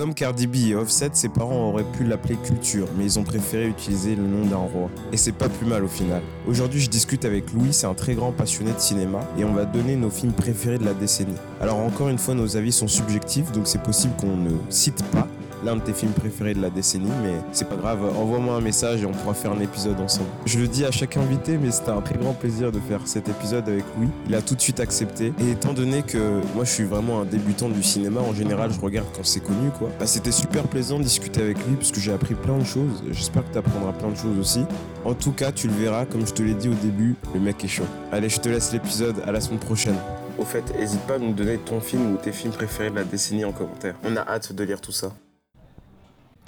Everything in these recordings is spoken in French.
Comme Cardi B et Offset, ses parents auraient pu l'appeler Culture, mais ils ont préféré utiliser le nom d'un roi. Et c'est pas plus mal au final. Aujourd'hui, je discute avec Louis, c'est un très grand passionné de cinéma, et on va donner nos films préférés de la décennie. Alors encore une fois, nos avis sont subjectifs, donc c'est possible qu'on ne cite pas l'un de tes films préférés de la décennie, mais c'est pas grave, envoie-moi un message et on pourra faire un épisode ensemble. Je le dis à chaque invité, mais c'était un très grand plaisir de faire cet épisode avec Louis. Il a tout de suite accepté. Et étant donné que moi je suis vraiment un débutant du cinéma, en général je regarde quand c'est connu quoi, bah, c'était super plaisant de discuter avec lui parce que j'ai appris plein de choses. J'espère que tu apprendras plein de choses aussi. En tout cas, tu le verras, comme je te l'ai dit au début, le mec est chaud. Allez, je te laisse l'épisode, à la semaine prochaine. Au fait, n'hésite pas à nous donner ton film ou tes films préférés de la décennie en commentaire. On a hâte de lire tout ça.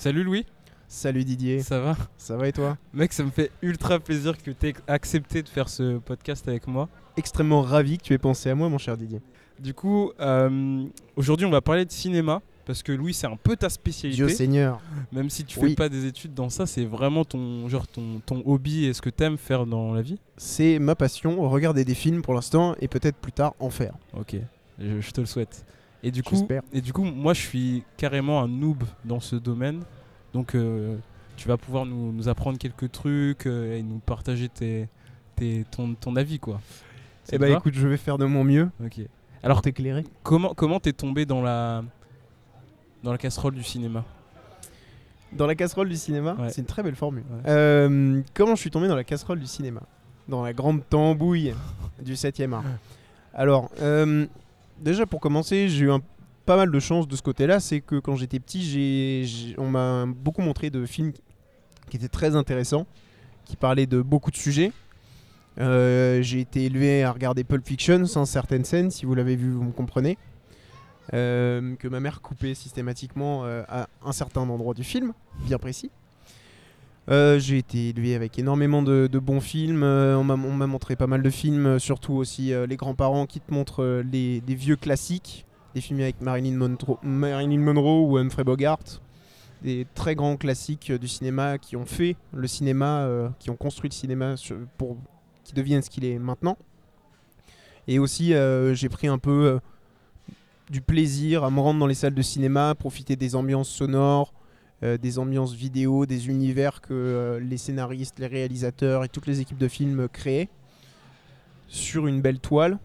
Salut Louis, Salut Didier, ça va? Ça va et toi? Mec, ça me fait ultra plaisir que tu aies accepté de faire ce podcast avec moi. Extrêmement ravi que tu aies pensé à moi mon cher Didier. Du coup, euh, aujourd'hui, on va parler de cinéma. Parce que Louis, c'est un peu ta spécialité. Dieu Seigneur. Même si tu Oui. fais pas des études dans ça, c'est vraiment ton, genre ton, ton hobby et ce que t'aimes faire dans la vie. C'est ma passion, regarder des films pour l'instant et peut-être plus tard en faire. Ok, je, je te le souhaite. Et du coup, et du coup, moi, je suis carrément un noob dans ce domaine. Donc, euh, tu vas pouvoir nous, nous apprendre quelques trucs euh, et nous partager tes, tes- ton, ton avis, quoi. Eh bah écoute, je vais faire de mon mieux Ok. Alors, t'éclairer. comment comment t'es tombé dans la dans la casserole du cinéma? Dans la casserole du cinéma, Ouais. c'est une très belle formule. Ouais. Euh, comment je suis tombé dans la casserole du cinéma? Dans la grande tambouille du 7ème art. Alors, euh, déjà pour commencer, j'ai eu pas mal de chance de ce côté-là. C'est que quand j'étais petit, on m'a beaucoup montré de films qui étaient très intéressants, qui parlaient de beaucoup de sujets. Euh, j'ai été élevé à regarder Pulp Fiction sans certaines scènes, si vous l'avez vu, vous me comprenez. Euh, que ma mère coupait systématiquement euh, à un certain endroit du film, bien précis. Euh, j'ai été élevé avec énormément de, bons films. euh, on m'a on m'a montré pas mal de films, euh, surtout aussi les grands-parents qui te montrent les, des vieux classiques, des films avec Marilyn Monroe, ou Humphrey Bogart, des très grands classiques du cinéma qui ont fait le cinéma, qui ont construit le cinéma pour qu'il devienne ce qu'il est maintenant. Et aussi, j'ai pris un peu du plaisir à me rendre dans les salles de cinéma, profiter des ambiances sonores, euh, des ambiances vidéo, des univers que euh, les scénaristes, les réalisateurs et toutes les équipes de films créaient sur une belle toile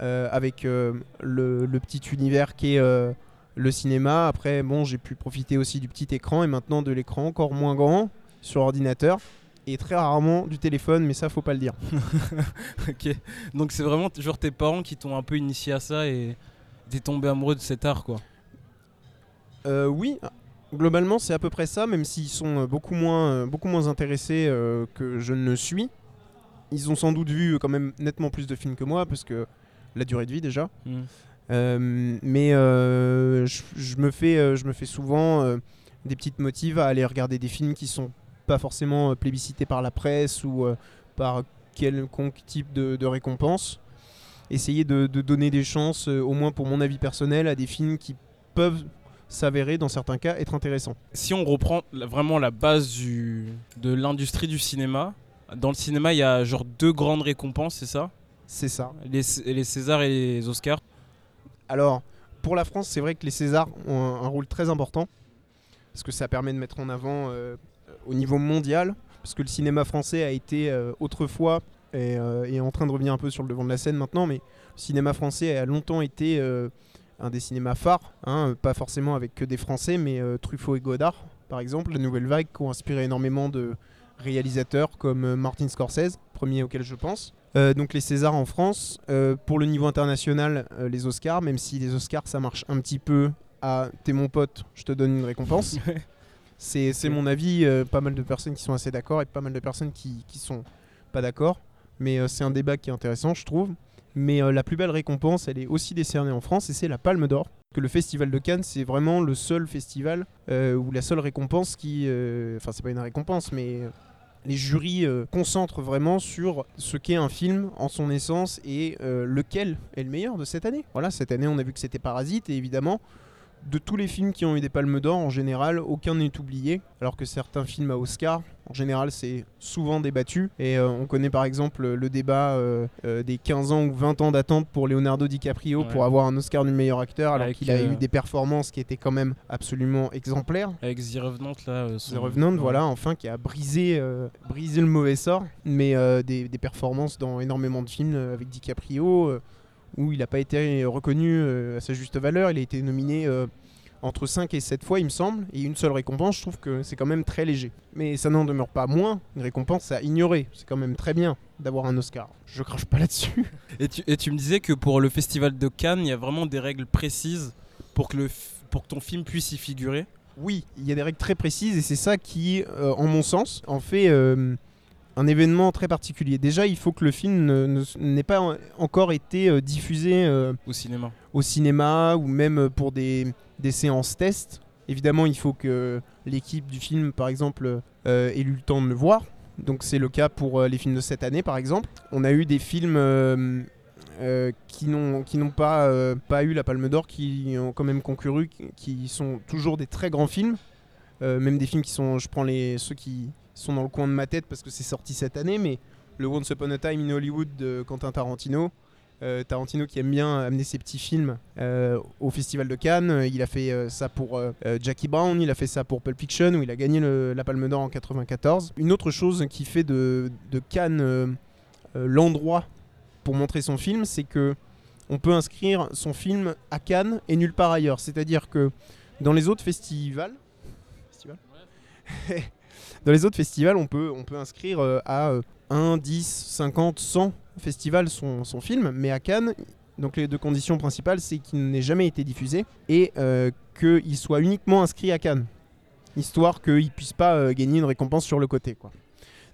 euh, avec le, le petit univers qui est le cinéma. Après, bon, j'ai pu profiter aussi du petit écran et maintenant de l'écran encore moins grand sur ordinateur et très rarement du téléphone, mais ça faut pas le dire. Ok. Donc c'est vraiment genre tes parents qui t'ont un peu initié à ça et t'es tombé amoureux de cet art, quoi. Euh, oui, globalement c'est à peu près ça, même s'ils sont euh, beaucoup moins, euh, beaucoup moins intéressés euh, que je ne le suis. Ils ont sans doute vu quand même nettement plus de films que moi, parce que la durée de vie déjà. Hmm. Euh, mais euh, je, je me fais, je me fais souvent des petites motives à aller regarder des films qui sont pas forcément plébiscités par la presse ou par quelconque type de, de récompense. Essayer de, de donner des chances, au moins pour mon avis personnel, à des films qui peuvent s'avérer, dans certains cas, être intéressants. Si on reprend vraiment la base du, de l'industrie du cinéma, dans le cinéma, il y a genre deux grandes récompenses, c'est ça? C'est ça. les, les Césars et les Oscars. Alors, pour la France, c'est vrai que les Césars ont un, un rôle très important, parce que ça permet de mettre en avant euh, au niveau mondial, parce que le cinéma français a été euh, autrefois, et euh, est en train de revenir un peu sur le devant de la scène maintenant, mais le cinéma français a longtemps été un des cinémas phares, hein, pas forcément avec que des Français, mais euh, Truffaut et Godard, par exemple, la nouvelle vague, qui ont inspiré énormément de réalisateurs comme euh, Martin Scorsese, premier auquel je pense. Euh, donc les Césars en France, euh, pour le niveau international, euh, les Oscars, même si les Oscars ça marche un petit peu à t'es mon pote, je te donne une récompense. C'est mon avis, euh, pas mal de personnes qui sont assez d'accord et pas mal de personnes qui, qui sont pas d'accord. Mais euh, c'est un débat qui est intéressant, je trouve. Mais euh, la plus belle récompense, elle est aussi décernée en France et c'est la Palme d'Or. Que le Festival de Cannes, c'est vraiment le seul festival euh, ou la seule récompense qui. euh, Enfin, c'est pas une récompense, mais les jurys concentrent vraiment sur ce qu'est un film en son essence et lequel est le meilleur de cette année. Voilà, cette année, on a vu que c'était Parasite et évidemment, de tous les films qui ont eu des palmes d'or, en général, aucun n'est oublié, alors que certains films à Oscar, en général, c'est souvent débattu. Et euh, on connaît par exemple le débat euh, euh, des 15 ans ou 20 ans d'attente pour Leonardo DiCaprio Ouais. pour avoir un Oscar du meilleur acteur, alors qu'il a eu des performances qui étaient quand même absolument exemplaires. Avec The Revenant, là. son- The Revenant, ouais. voilà, enfin, qui a brisé, brisé le mauvais sort, mais des, des performances dans énormément de films avec DiCaprio, où il n'a pas été reconnu euh, à sa juste valeur. Il a été nominé euh, entre 5 et 7 fois, il me semble, et une seule récompense, je trouve que c'est quand même très léger. Mais ça n'en demeure pas moins une récompense à ignorer. C'est quand même très bien d'avoir un Oscar. Je crache pas là-dessus. Et tu, et tu me disais que pour le festival de Cannes, il y a vraiment des règles précises pour que, le f- pour que ton film puisse y figurer? Oui, il y a des règles très précises et c'est ça qui, euh, en mon sens, en fait euh, un événement très particulier. Déjà, il faut que le film ne- n'ait pas en- encore été euh, diffusé euh, au cinéma. au cinéma ou même pour des, des séances tests. Évidemment, il faut que l'équipe du film, par exemple, euh, ait eu le temps de le voir. Donc c'est le cas pour euh, les films de cette année, par exemple. On a eu des films euh, euh, qui n'ont pas, euh, pas eu la Palme d'Or, qui ont quand même concouru, qui- qui sont toujours des très grands films. Euh, même des films qui sont, je prends les, ceux qui sont dans le coin de ma tête parce que c'est sorti cette année, mais le Once Upon a Time in Hollywood de Quentin Tarantino. Euh, Tarantino qui aime bien amener ses petits films euh, au Festival de Cannes. Euh, Il a fait euh, ça pour Jackie Brown, il a fait ça pour Pulp Fiction où il a gagné le- la Palme d'Or en 94. Une autre chose qui fait de, de Cannes l'endroit pour montrer son film, c'est que on peut inscrire son film à Cannes et nulle part ailleurs. C'est-à-dire que dans les autres festivals, festivals dans les autres festivals, on peut, on peut inscrire euh, à euh, 1, 10, 50, 100 festivals son, son film, mais à Cannes, donc les deux conditions principales, c'est qu'il n'ait jamais été diffusé et euh, qu'il soit uniquement inscrit à Cannes, histoire qu'il ne puisse pas euh, gagner une récompense sur le côté.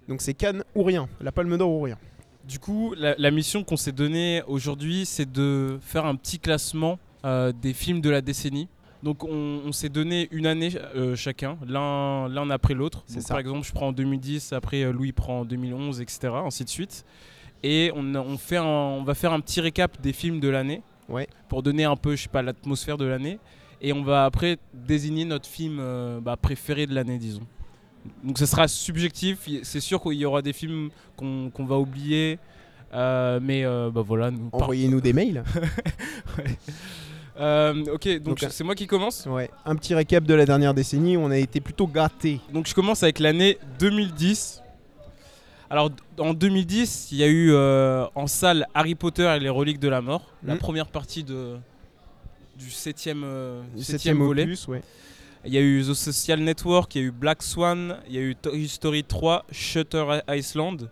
Donc c'est Cannes ou rien, la Palme d'Or ou rien. Du coup, la, mission qu'on s'est donnée aujourd'hui, c'est de faire un petit classement des films de la décennie. Donc on, on s'est donné une année euh, chacun, l'un l'un après l'autre. C'est Donc, ça. Par exemple, je prends en 2010, après euh, Louis prend en 2011, etc. Ainsi de suite. Et on, fait un- on va faire un petit récap des films de l'année Ouais. pour donner un peu, je sais pas, l'atmosphère de l'année. Et on va après désigner notre film euh, bah, préféré de l'année, disons. Donc ce sera subjectif. C'est sûr qu'il y aura des films qu'on qu'on va oublier. Mais bah voilà, nous. par- Envoyez-nous des mails. Euh, ok, donc Donc, c'est moi qui commence. Ouais. Un petit récap de la dernière décennie on a été plutôt gâtés. Donc je commence avec l'année 2010. Alors en 2010, il y a eu euh, en salle Harry Potter et les reliques de la mort, la Mhm. première partie de du septième, euh, septième septième volet. opus, ouais. Il y a eu The Social Network, il y a eu Black Swan, il y a eu Toy Story 3, Shutter Island.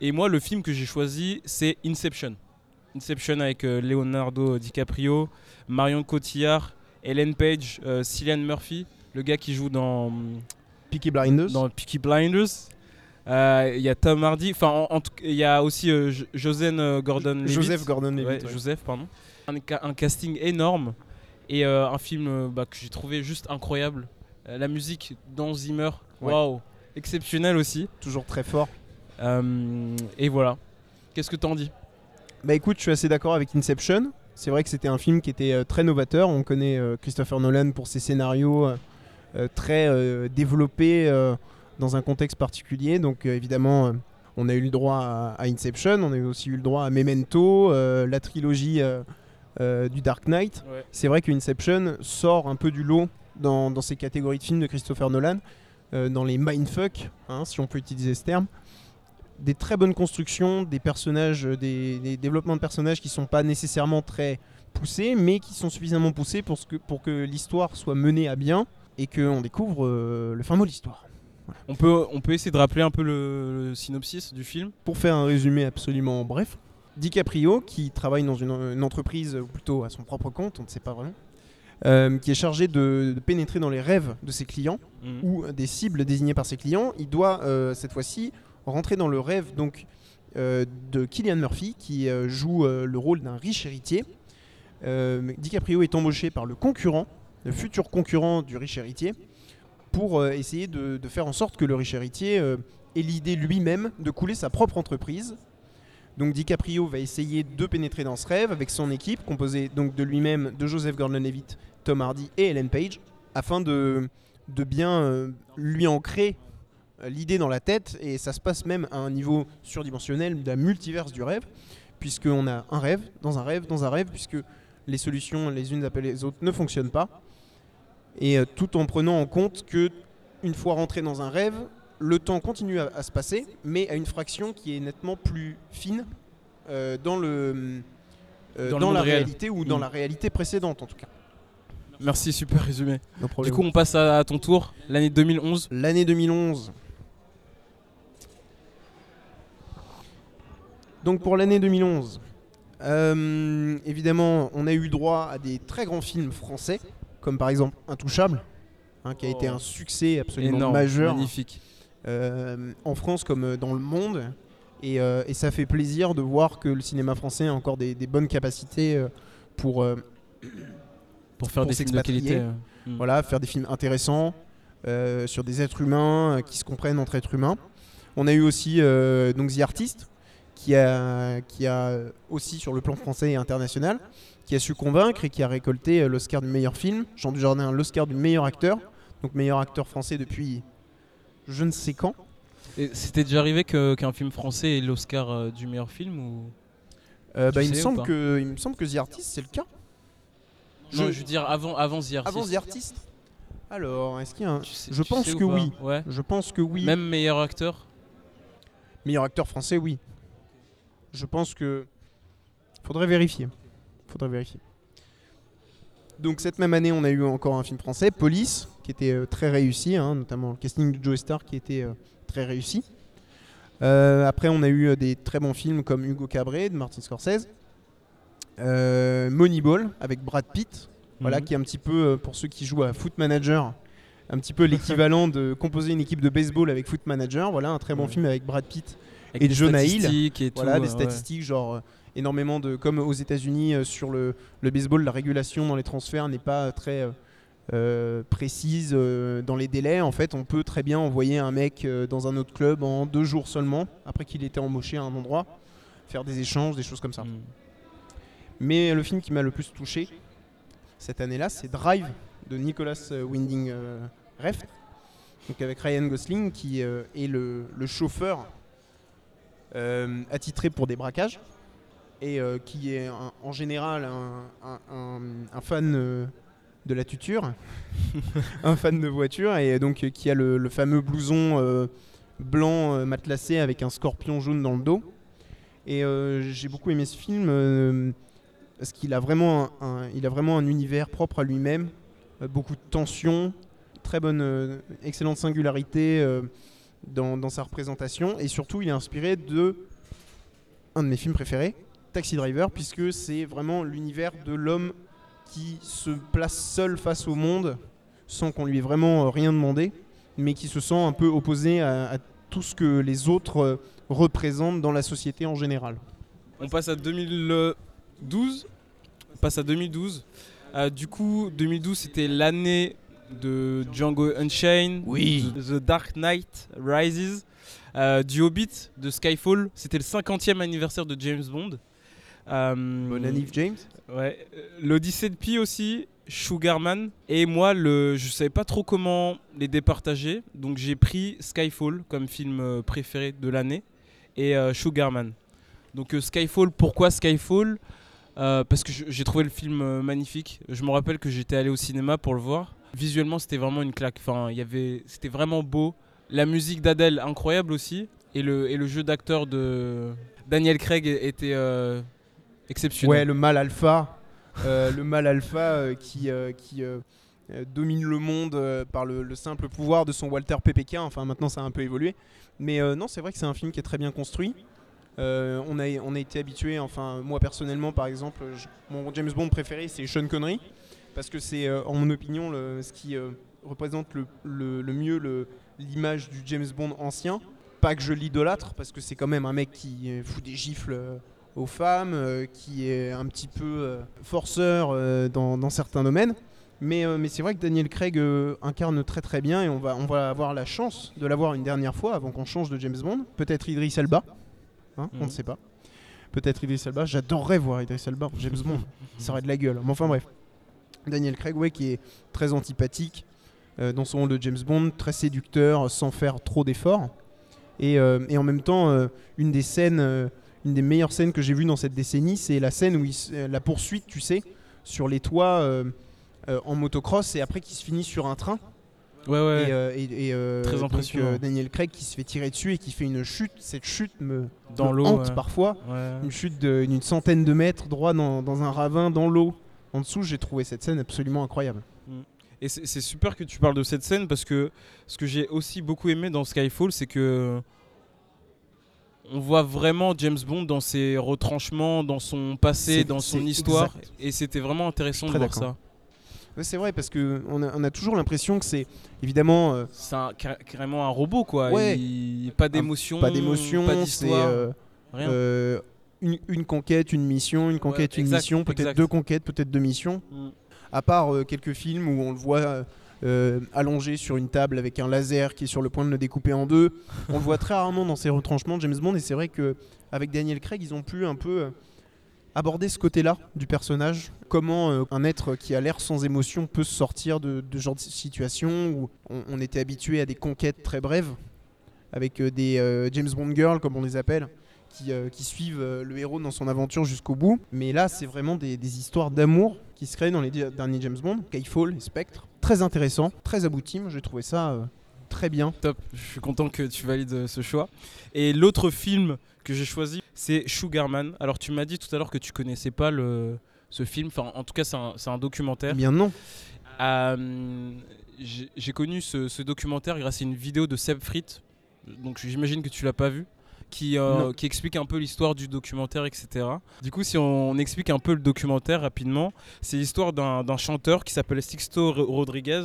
Et moi, le film que j'ai choisi, c'est Inception. Inception avec euh, Leonardo DiCaprio, Marion Cotillard, Ellen Page, euh, Cillian Murphy, le gars qui joue dans, Peaky Blinders. dans Peaky Blinders. Euh, Il y a Tom Hardy, enfin, il y a aussi euh, Jo- Joseph euh, Gordon-Levitt. Joseph Gordon-Levitt. Ouais, ouais. Joseph, pardon. Un, ca- un casting énorme et un film bah, que j'ai trouvé juste incroyable. La musique d'Hans Zimmer, waouh, exceptionnel aussi. Toujours très fort. Et voilà. Qu'est-ce que t'en dis? Bah écoute, je suis assez d'accord avec Inception. C'est vrai que c'était un film qui était euh, très novateur. On connaît euh, Christopher Nolan pour ses scénarios euh, très développés dans un contexte particulier. Donc évidemment, on a eu le droit à, Inception, on a aussi eu le droit à Memento, la trilogie du Dark Knight. C'est vrai que Inception sort un peu du lot dans, dans ces catégories de films de Christopher Nolan, dans les mindfuck, hein, si on peut utiliser ce terme. Des très bonnes constructions, des personnages, euh, des, des développements de personnages qui sont pas nécessairement très poussés, mais qui sont suffisamment poussés pour, ce que, pour que l'histoire soit menée à bien et qu'on découvre euh, le fin mot de l'histoire. on peut, on peut essayer de rappeler un peu le, le synopsis du film? Pour faire un résumé absolument bref, DiCaprio, qui travaille dans une, une entreprise, ou plutôt à son propre compte, on ne sait pas vraiment, euh, qui est chargé de, de pénétrer dans les rêves de ses clients Mhm. ou des cibles désignées par ses clients, il doit euh, cette fois-ci rentrer dans le rêve donc euh, de Killian Murphy qui euh, joue euh, le rôle d'un riche héritier. DiCaprio est embauché par le concurrent, le futur concurrent du riche héritier, pour essayer de, faire en sorte que le riche héritier ait l'idée lui-même de couler sa propre entreprise Donc DiCaprio va essayer de pénétrer dans ce rêve avec son équipe, composée donc de lui-même, de Joseph Gordon-Levitt, Tom Hardy et Ellen Page, afin de, de bien lui ancrer l'idée dans la tête. Et ça se passe même à un niveau surdimensionnel d'un multiverse du rêve, puisqu'on a un rêve, dans un rêve, dans un rêve, puisque les solutions les unes après les autres ne fonctionnent pas. Et euh, tout en prenant en compte que une fois rentré dans un rêve, le temps continue à, à se passer, mais à une fraction qui est nettement plus fine euh, dans, le, euh, Dans dans, le la monde réel. réalité ou dans Mm. la réalité précédente en tout cas. Merci, super résumé. No Du coup, on passe à ton tour, l'année 2011. L'année 2011. Donc pour l'année 2011, euh, évidemment, on a eu droit à des très grands films français, comme par exemple Intouchable, hein, qui a été un succès absolument Énorme, majeur magnifique. euh, en France comme euh, dans le monde. Et, euh, et ça fait plaisir de voir que le cinéma français a encore des, des bonnes capacités pour euh, Pour faire Pour des films de s'expatrier. qualité. mm. voilà, faire des films intéressants euh, sur des êtres humains qui se comprennent entre êtres humains. On a eu aussi euh, donc The Artist, qui a, qui a aussi sur le plan français et international, qui a su convaincre et qui a récolté euh, l'Oscar du meilleur film. Jean Dujardin, l'Oscar du meilleur acteur, donc meilleur acteur français depuis je ne sais quand. C'était déjà arrivé qu'un film français ait l'Oscar euh, du meilleur film ou? Euh, bah, il, me semble que, il me semble que The Artist, c'est le cas. Non, Je- je veux dire avant, avant The Artist. Avant The Artist Alors, est-ce qu'il y a un... Sais- Je pense que oui. Ouais. Je pense que oui. Même meilleur acteur? Meilleur acteur français, oui. Je pense que. Faudrait vérifier. Faudrait vérifier. Donc cette même année, on a eu encore un film français, Police, qui était euh, très réussi, hein, notamment le casting de Joe Star qui était euh, très réussi. Euh, après, on a eu des très bons films comme Hugo Cabret de Martin Scorsese, Moneyball avec Brad Pitt, voilà, Mhm. qui est un petit peu pour ceux qui jouent à Foot Manager, un petit peu l'équivalent de composer une équipe de baseball avec Foot Manager. Voilà, un très bon film avec Brad Pitt et des Jonah Hill. et voilà, tout, des euh, ouais. statistiques, genre euh, énormément de. Comme aux États-Unis, euh, sur le, le baseball, la régulation dans les transferts n'est pas très euh, précise euh, dans les délais. En fait, on peut très bien envoyer un mec euh, dans un autre club en deux jours seulement, après qu'il était embauché à un endroit, faire des échanges, des choses comme ça. Mm. Mais le film qui m'a le plus touché cette année-là, c'est Drive de Nicolas Winding Refn, donc avec Ryan Gosling qui est le, le chauffeur attitré pour des braquages et euh, qui est un- en général un, un- un- un fan euh, de la tuture, un fan de voiture et donc euh, qui a le, le fameux blouson euh, blanc euh, matelassé avec un scorpion jaune dans le dos. Et euh, j'ai beaucoup aimé ce film euh, parce qu'il a vraiment un, un- il a vraiment un univers propre à lui-même, euh, beaucoup de tension, très bonne, euh, excellente singularité euh, dans, sa représentation et surtout il est inspiré de un de mes films préférés, Taxi Driver, puisque c'est vraiment l'univers de l'homme qui se place seul face au monde sans qu'on lui ait vraiment euh, rien demandé, mais qui se sent un peu opposé à, à tout ce que les autres euh, représentent dans la société en général. On passe à 2012. On passe à 2012. Euh, du coup, 2012, c'était l'année de Django Unchained, Oui. The, The Dark Knight Rises, euh, du Hobbit, de Skyfall. C'était le 50e anniversaire de James Bond. Euh, Bonne année James. Ouais, euh, l'Odyssée de Pi aussi, Sugarman. Et moi, le, je savais pas trop comment les départager, donc j'ai pris Skyfall comme film euh, préféré de l'année et euh, Sugarman. Donc euh, Skyfall, pourquoi Skyfall? Euh, Parce que j'ai trouvé le film magnifique. Je me rappelle que j'étais allé au cinéma pour le voir. Visuellement, c'était vraiment une claque. Enfin, il y avait, c'était vraiment beau. La musique d'Adèle, incroyable aussi. Et le, et le jeu d'acteur de Daniel Craig était euh, exceptionnel. Ouais, le mal alpha, euh, le mal alpha euh, qui, qui domine le monde par le, le simple pouvoir de son Walter PPK. Enfin, maintenant, ça a un peu évolué. Mais non, c'est vrai que c'est un film qui est très bien construit. On, a, on a été habitué, enfin, moi personnellement, par exemple, mon James Bond préféré, c'est Sean Connery. Parce que c'est, euh, en mon opinion, le- ce qui euh, représente le, le- le mieux l'image du James Bond ancien. Pas que je l'idolâtre, parce que c'est quand même un mec qui fout des gifles euh, aux femmes, euh, qui est un petit peu euh, forceur euh, dans, dans certains domaines. Mais, mais c'est vrai que Daniel Craig incarne très très bien et on va, on va avoir la chance de l'avoir une dernière fois avant qu'on change de James Bond. Peut-être Idris Elba, hein, on Mhm. ne sait pas. peut-être Idris Elba. J'adorerais voir Idris Elba James Bond. Ça aurait de la gueule. Mais enfin bref. Daniel Craig, ouais, qui est très antipathique euh, dans son rôle de James Bond, très séducteur, sans faire trop d'efforts. Et, euh, et en même temps, euh, une des scènes, une des meilleures scènes que j'ai vues dans cette décennie, c'est la scène où il la poursuite, tu sais, sur les toits en motocross et après qui se finit sur un train. Ouais, ouais. Et, euh, et- et, euh, Très donc, impressionnant. euh, Daniel Craig qui se fait tirer dessus et qui fait une chute. Cette chute me, dans me hante ouais. parfois. Une chute d'une centaine de mètres droit dans, dans un ravin, dans l'eau. En dessous, j'ai trouvé cette scène absolument incroyable. Et c'est super que tu parles de cette scène parce que ce que j'ai aussi beaucoup aimé dans Skyfall, c'est que on voit vraiment James Bond dans ses retranchements, dans son passé, dans son histoire. exact. Et c'était vraiment intéressant de voir ça. Ouais, c'est vrai parce que on a, on a toujours l'impression que c'est évidemment euh, C'est car- carrément un robot, quoi. Ouais. Il- pas d'émotion, pas d'émotion, pas d'histoire, euh, rien. euh, une, une conquête, une mission, une conquête, une exact, mission, peut-être deux conquêtes, peut-être deux missions. Mm. À part euh, quelques films où on le voit euh, allongé sur une table avec un laser qui est sur le point de le découper en deux. On le voit très rarement dans ses retranchements de James Bond et c'est vrai que avec Daniel Craig, ils ont pu un peu euh, aborder ce côté-là du personnage. Comment euh, un être qui a l'air sans émotion peut se sortir de, de ce genre de situation où on, on était habitué à des conquêtes très brèves avec euh, des euh, James Bond girls comme on les appelle. Qui, euh, qui suivent euh, le héros dans son aventure jusqu'au bout. Mais là, c'est vraiment des, des histoires d'amour qui se créent dans les derniers James Bond, Skyfall et Spectre. Très intéressant, très abouti. Moi, j'ai trouvé ça euh, très bien. Top, je suis content que tu valides ce choix. Et l'autre film que j'ai choisi, c'est Sugarman. Alors tu m'as dit tout à l'heure que tu connaissais pas le, ce film, enfin en tout cas c'est un, un documentaire. Eh bien non. J'ai j'ai connu ce, ce documentaire grâce à une vidéo de Seb Frit, donc j'imagine que tu l'as pas vu, qui, euh, qui explique un peu l'histoire du documentaire, etc. Du coup, si on explique un peu le documentaire rapidement, c'est l'histoire d'un chanteur qui s'appelle Sixto Ro- Rodriguez,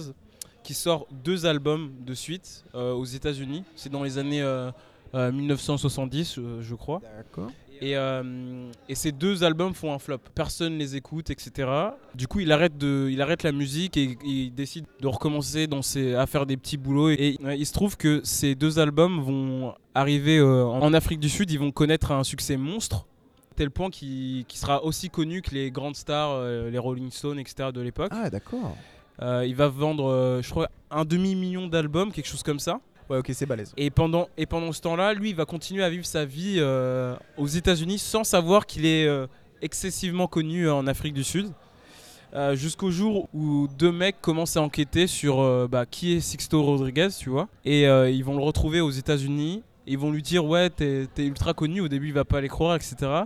qui sort deux albums de suite euh, aux États-Unis. C'est dans les années euh, euh, 1970, euh, je crois. Et, euh, et ces deux albums font un flop. Personne les écoute, etc. Du coup, il arrête, de, il arrête la musique et, il décide de recommencer dans ses, à faire des petits boulots. Et, euh, il se trouve que ces deux albums vont arriver euh, en Afrique du Sud. Ils vont connaître un succès monstre, tel point qu'il sera aussi connu que les grandes stars, euh, les Rolling Stones, etc. de l'époque. Ah d'accord. Il va vendre, je crois, un demi-million d'albums, quelque chose comme ça. Ouais, ok, c'est balèze. Et pendant, et pendant ce temps-là, lui, il va continuer à vivre sa vie euh, aux États-Unis sans savoir qu'il est euh, excessivement connu euh, en Afrique du Sud. Jusqu'au jour où deux mecs commencent à enquêter sur bah, qui est Sixto Rodriguez, tu vois. Et ils vont le retrouver aux États-Unis. Ils vont lui dire Ouais, t'es t'es ultra connu. Au début, il va pas les croire, etc.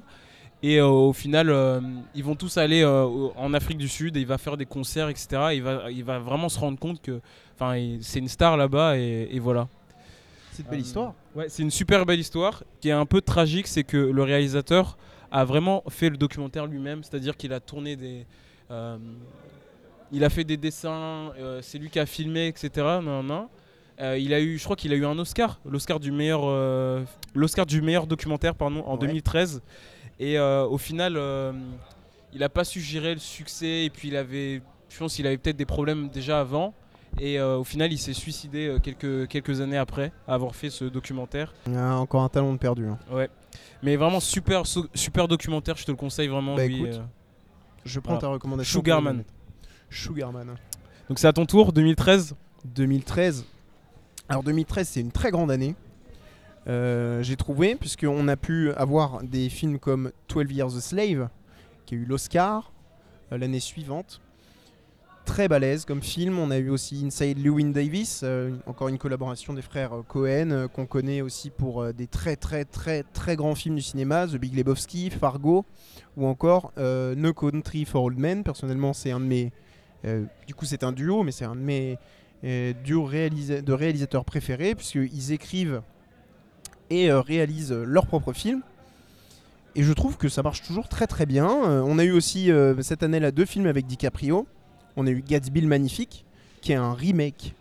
Et euh, au final, euh, ils vont tous aller euh, en Afrique du Sud et il va faire des concerts, etc. Et il, va, il va vraiment se rendre compte que c'est une star là-bas et, et voilà. C'est une belle histoire. Ouais, c'est une super belle histoire. Ce qui est un peu tragique, c'est que le réalisateur a vraiment fait le documentaire lui-même, c'est-à-dire qu'il a tourné des. il a fait des dessins, c'est lui qui a filmé, etc. Non, non. Euh, il a eu, je crois qu'il a eu un Oscar, l'Oscar du meilleur, euh, l'Oscar du meilleur documentaire, pardon, en Ouais. 2013. Et euh, au final, euh, il n'a pas su gérer le succès. Et puis il avait, je pense qu'il avait peut-être des problèmes déjà avant. Et euh, au final, il s'est suicidé quelques, quelques années après avoir fait ce documentaire. Ah, encore un talent de perdu. hein. Ouais. Mais vraiment super, super documentaire, je te le conseille vraiment. Bah, lui, écoute, euh. Je prends Voilà. ta recommandation. Sugarman. Sugarman. Donc c'est à ton tour, 2013. 2013. Alors 2013, c'est une très grande année. Euh, J'ai trouvé, puisqu'on a pu avoir des films comme 12 Years a Slave, qui a eu l'Oscar euh, l'année suivante. Très balèze comme film. On a eu aussi Inside Llewyn Davis, euh, encore une collaboration des frères Cohen, qu'on connaît aussi pour des très très très très grands films du cinéma, The Big Lebowski, Fargo, ou encore No Country for Old Men. Personnellement, c'est un de mes... du coup, c'est un duo, mais c'est un de mes duo réalisa- de réalisateurs préférés, puisqu'ils écrivent et euh, réalisent leurs propres films. Et je trouve que ça marche toujours très très bien. Euh, on a eu aussi euh, cette année-là deux films avec DiCaprio. On a eu Gatsby le Magnifique, qui est un remake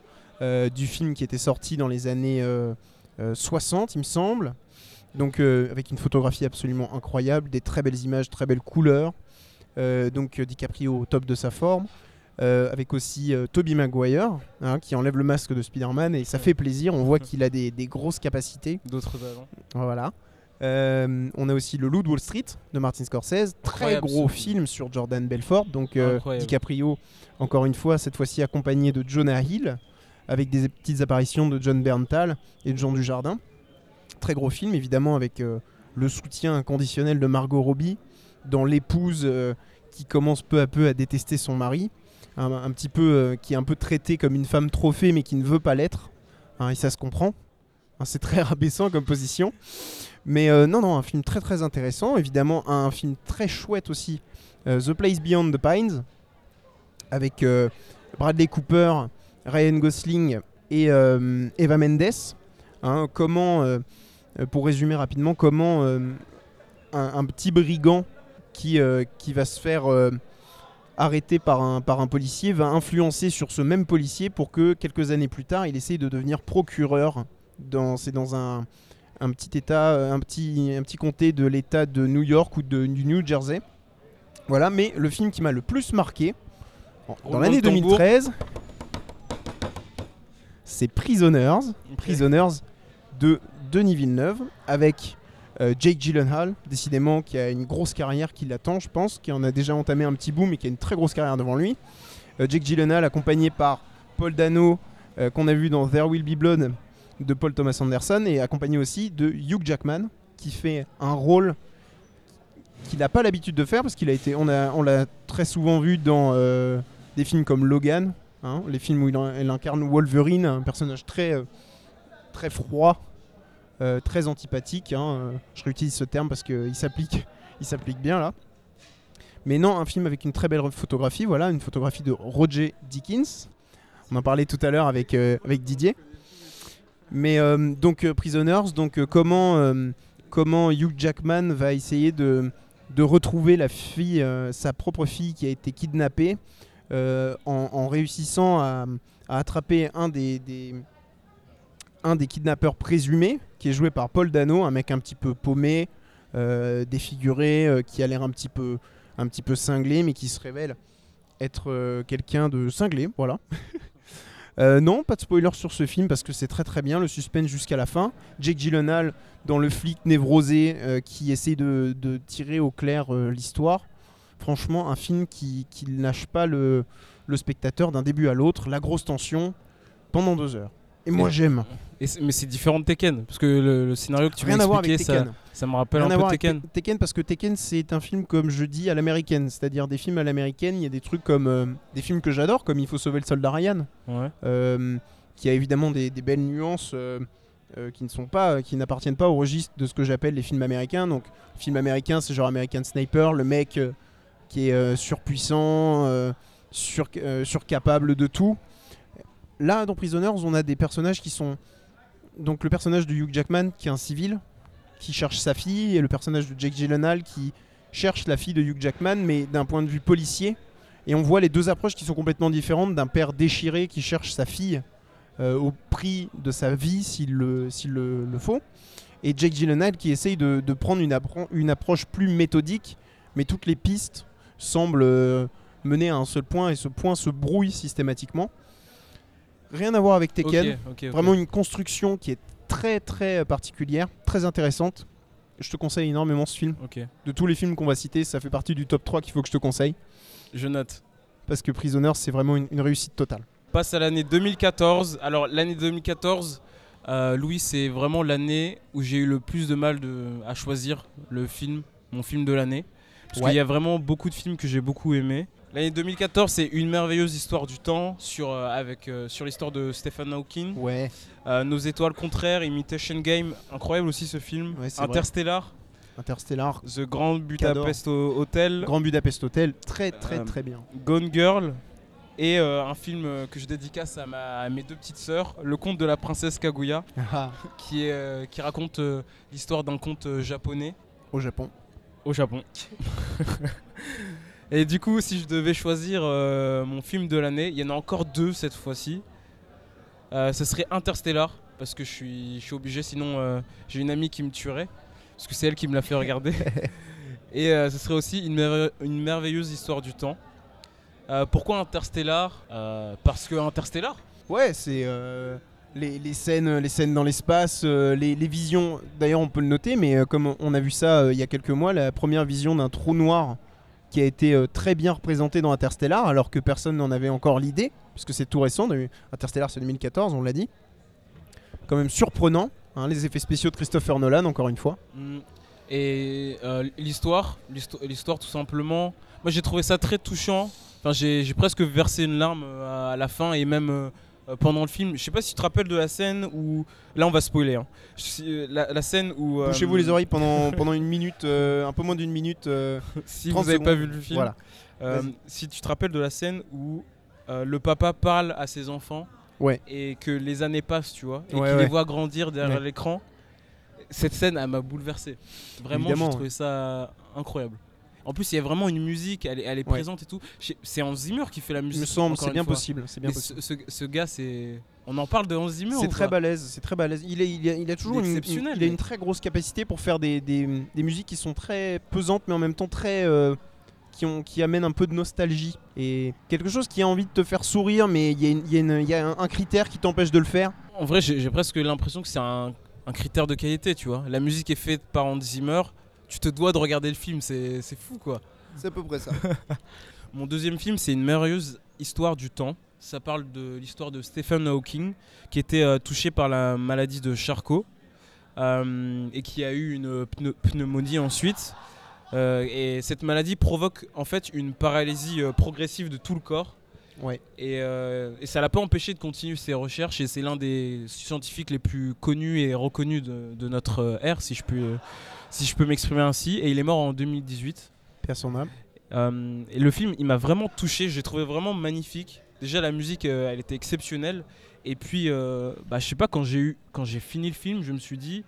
du film qui était sorti dans les années euh, euh, 60, il me semble. Donc avec une photographie absolument incroyable, des très belles images, très belles couleurs. Donc DiCaprio au top de sa forme. Euh, avec aussi euh, Tobey Maguire hein, qui enlève le masque de Spider-Man et ça fait plaisir. On voit qu'il a des, des grosses capacités. D'autres talents. Voilà. Euh, on a aussi Le Loup de Wall Street de Martin Scorsese, très Incroyable, gros film. sur Jordan Belfort. Donc euh. DiCaprio, encore une fois, cette fois-ci accompagné de Jonah Hill, avec des petites apparitions de John Berntal et de Jean Dujardin. Très gros film, évidemment, avec le soutien inconditionnel de Margot Robbie dans l'épouse qui commence peu à peu à détester son mari, un, petit peu euh, qui est un peu traitée comme une femme trophée mais qui ne veut pas l'être. Hein, et ça se comprend. Hein, c'est très rabaissant comme position. Mais euh, non, non, un film très très intéressant. Évidemment, un film très chouette aussi, euh, The Place Beyond the Pines, avec Bradley Cooper, Ryan Gosling et Eva Mendes. Hein, comment, pour résumer rapidement, comment un, petit brigand qui va se faire arrêter par un, par un policier va influencer sur ce même policier pour que quelques années plus tard, il essaye de devenir procureur. Dans, c'est dans un, un petit état, euh, un petit, un petit comté de l'état de New York ou de, du New Jersey. Voilà, mais le film qui m'a le plus marqué, dans l'année de tambour. 2013, c'est Prisoners. Prisoners de Denis Villeneuve avec euh, Jake Gyllenhaal, décidément qui a une grosse carrière qui l'attend, je pense, qui en a déjà entamé un petit boom et qui a une très grosse carrière devant lui. Euh, Jake Gyllenhaal accompagné par Paul Dano euh, qu'on a vu dans There Will Be Blood de Paul Thomas Anderson et accompagné aussi de Hugh Jackman qui fait un rôle qu'il n'a pas l'habitude de faire parce qu'il a été, on l'a très souvent vu dans des films comme Logan, hein, les films où il, il incarne Wolverine, un personnage très, très froid, euh, très antipathique. hein, euh, je réutilise ce terme parce qu'il s'applique, il s'applique bien là. Mais non, un film avec une très belle photographie, voilà, une photographie de Roger Dickens. On en parlait tout à l'heure avec, euh, Didier. Mais donc Prisoners, donc comment, comment Hugh Jackman va essayer de, retrouver sa propre fille qui a été kidnappée, en, réussissant à, à attraper un des, des- un des kidnappeurs présumés, qui est joué par Paul Dano, un mec un petit peu paumé, euh, défiguré, euh, qui a l'air un petit peu un petit peu cinglé, mais qui se révèle être euh, quelqu'un de cinglé, voilà. Euh, non, pas de spoiler sur ce film parce que c'est très très bien, le suspense jusqu'à la fin. Jake Gyllenhaal dans le flic névrosé euh, qui essaie de, de tirer au clair euh, l'histoire. Franchement, un film qui, qui ne lâche pas le, le spectateur d'un début à l'autre, la grosse tension pendant deux heures. Et moi j'aime. Et mais c'est différent de Tekken, parce que le, le scénario que tu m'as expliqué, ça, me rappelle Rien un peu Tekken. Te- Tekken parce que Tekken c'est un film comme je dis à l'américaine, c'est-à-dire des films à l'américaine, il y a des trucs comme euh, des films que j'adore comme Il faut sauver le soldat Ryan, Ouais. euh, qui a évidemment des, des belles nuances euh, qui ne sont pas, qui n'appartiennent pas au registre de ce que j'appelle les films américains. Donc film américain c'est genre American Sniper, le mec qui est surpuissant, sur, surcapable de tout. Là dans Prisoners on a des personnages qui sont donc le personnage de Hugh Jackman qui est un civil qui cherche sa fille et le personnage de Jake Gyllenhaal qui cherche la fille de Hugh Jackman mais d'un point de vue policier. Et on voit les deux approches qui sont complètement différentes d'un père déchiré qui cherche sa fille euh, au prix de sa vie s'il le, faut et Jake Gyllenhaal qui essaye de, prendre une approche plus méthodique mais toutes les pistes semblent euh, mener à un seul point et ce point se brouille systématiquement rien à voir avec Tekken. Vraiment une construction qui est très très euh, particulière, très intéressante. Je te conseille énormément ce film. De tous les films qu'on va citer, ça fait partie du top 3 qu'il faut que je te conseille. je note. Parce que Prisoners, c'est vraiment une, une réussite totale. passe à l'année 2014. Alors l'année 2014, euh, Louis, c'est vraiment l'année où j'ai eu le plus de mal de, à choisir le film, mon film de l'année. Parce Ouais. qu'il y a vraiment beaucoup de films que j'ai beaucoup aimés. L'année 2014, c'est une merveilleuse histoire du temps sur, euh, avec, euh, sur l'histoire de Stephen Hawking. Ouais. Euh, Nos étoiles contraires, Imitation Game, incroyable aussi ce film. Ouais, c'est vrai. Interstellar, Interstellar, The Grand Budapest Hotel, Grand Budapest Hotel, très très très bien. Gone Girl et un film que je dédicace à, ma- à mes deux petites sœurs, Le conte de la princesse Kaguya, Ah, qui, est, qui raconte l'histoire d'un conte japonais au Japon. au Japon. et du coup, si je devais choisir euh, mon film de l'année, il y en a encore deux cette fois-ci. Euh, ce serait Interstellar, parce que je suis, je suis obligé, sinon euh, j'ai une amie qui me tuerait, parce que c'est elle qui me l'a fait regarder. Et ce serait aussi une, merve- une merveilleuse histoire du temps. Pourquoi Interstellar? Parce que Interstellar? Ouais, c'est les, les scènes, les scènes dans l'espace, les, les visions. D'ailleurs, on peut le noter, mais comme on a vu ça il y a quelques mois, la première vision d'un trou noir qui a été euh, très bien représenté dans Interstellar, alors que personne n'en avait encore l'idée, puisque c'est tout récent. Interstellar, c'est 2014, on l'a dit. Quand même surprenant, hein, les effets spéciaux de Christopher Nolan, encore une fois. Mm. Et euh, l'histoire, l'histo- l'histoire tout simplement. Moi j'ai trouvé ça très touchant. Enfin, j'ai presque versé une larme euh, à la fin et même pendant le film. Je sais pas si tu te rappelles de la scène où. Là on va spoiler. hein. Euh, La, la scène où. euh, Bouchez-vous les oreilles pendant, pendant une minute, euh, un peu moins d'une minute. euh, Si 30 vous n'avez pas vu le film. Voilà. Euh, si tu te rappelles de la scène où euh, le papa parle à ses enfants Ouais. et que les années passent, tu vois, et Ouais, qu'il ouais. les voit grandir derrière l'écran, cette scène, elle m'a bouleversé. Vraiment, j'ai trouvé ça incroyable. En plus, il y a vraiment une musique, elle est, elle est Ouais. présente et tout. C'est Hans Zimmer qui fait la Il musique. me semble, c'est bien fois. possible. C'est bien Mais possible. ce, ce- ce gars, c'est. On en parle de Hans Zimmer C'est très balèze, c'est très balèze. Il, est, il, a, il a toujours Il une, il a une très grosse capacité pour faire des, des- des musiques qui sont très pesantes, mais en même temps très euh, qui, ont, qui amènent un peu de nostalgie et quelque chose qui a envie de te faire sourire, mais il y a, une- il y a une- il y a un, un critère qui t'empêche de le faire. En vrai, j'ai j'ai presque l'impression que c'est un, un critère de qualité, tu vois. La musique est faite par Hans Zimmer, tu te dois de regarder le film, c'est c'est fou quoi. C'est à peu près ça. Mon deuxième film, c'est une merveilleuse histoire du temps. Ça parle de l'histoire de Stephen Hawking, qui était euh, touché par la maladie de Charcot euh, et qui a eu une pneu- pneumonie ensuite. Euh, et cette maladie provoque en fait une paralysie euh, progressive de tout le corps. Ouais. Et, euh, et ça l'a pas empêché de continuer ses recherches. Et c'est l'un des scientifiques les plus connus et reconnus de, de notre ère, si je euh, si je peux m'exprimer ainsi. Et il est mort en 2018. Père son âme. Euh, et le film, il m'a vraiment touché. J'ai trouvé vraiment magnifique. Déjà, la musique, euh, elle était exceptionnelle. Et puis, euh, bah, je sais pas, quand j'ai eu, quand j'ai fini le film, je me suis dit,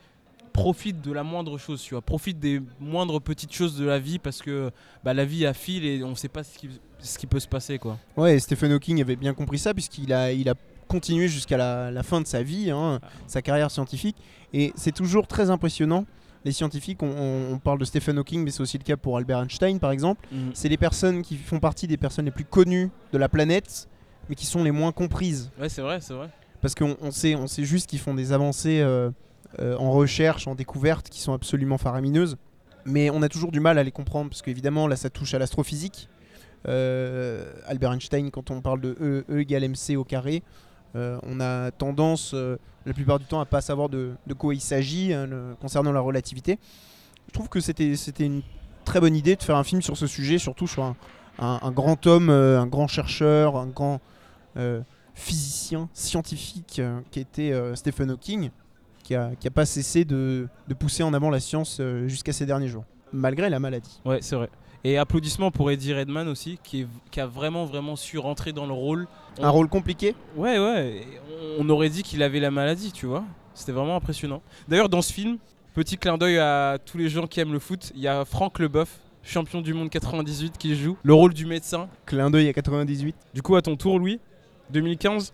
profite de la moindre chose, tu vois. Profite des moindres petites choses de la vie parce que bah, la vie a fil et on sait pas ce qui, ce qui peut se passer, quoi. Ouais, et Stephen Hawking avait bien compris ça puisqu'il a, il a continué jusqu'à la, la fin de sa vie, hein, sa carrière scientifique. Et c'est toujours très impressionnant. Les scientifiques, on, on- on parle de Stephen Hawking, mais c'est aussi le cas pour Albert Einstein, par exemple. C'est les personnes qui font partie des personnes les plus connues de la planète, mais qui sont les moins comprises. Ouais, c'est vrai, c'est vrai. Parce qu'on on sait, on sait juste qu'ils font des avancées euh, euh, en recherche, en découverte, qui sont absolument faramineuses. Mais on a toujours du mal à les comprendre, parce qu'évidemment, là, ça touche à l'astrophysique. Euh, Albert Einstein, quand on parle de E, E égale MC au carré, euh, on a tendance, euh, la plupart du temps, à pas savoir de, de quoi il s'agit hein, concernant la relativité. Je trouve que c'était une très bonne idée de faire un film sur ce sujet, surtout sur un, un- grand homme, euh, un grand chercheur, un grand physicien, scientifique qui était Stephen Hawking, qui a, qui a pas cessé de, de pousser en avant la science jusqu'à ces derniers jours, malgré la maladie. Ouais, c'est vrai. Et applaudissements pour Eddie Redman aussi, qui, est- qui a vraiment, vraiment su rentrer dans le rôle. Un rôle compliqué Ouais, ouais. On aurait dit qu'il avait la maladie, tu vois. C'était vraiment impressionnant. D'ailleurs, dans ce film, petit clin d'œil à tous les gens qui aiment le foot, il y a Franck Leboeuf, champion du monde 98, qui joue le rôle du médecin. Clin d'œil à 98. Du coup, à ton tour, Louis, 2015,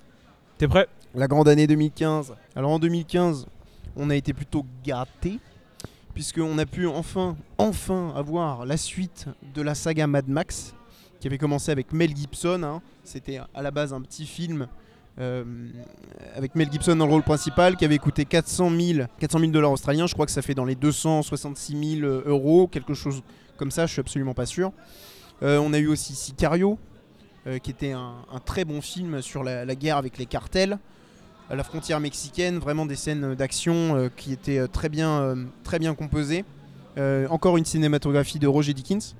t'es prêt? La grande année 2015. Alors en 2015, on a été plutôt gâtés, puisqu'on a pu enfin, avoir la suite de la saga Mad Max, qui avait commencé avec Mel Gibson. hein. C'était à la base un petit film euh, avec Mel Gibson dans le rôle principal, qui avait coûté 400 000 400 000 dollars australiens. Je crois que ça fait dans les 266 000 euros, quelque chose comme ça, je suis absolument pas sûr. Euh, on a eu aussi Sicario, euh, qui était un, très bon film sur la guerre avec les cartels à la frontière mexicaine, vraiment des scènes d'action euh, qui étaient euh, très bien, euh, très bien composées. Euh, encore une cinématographie de Roger Dickens,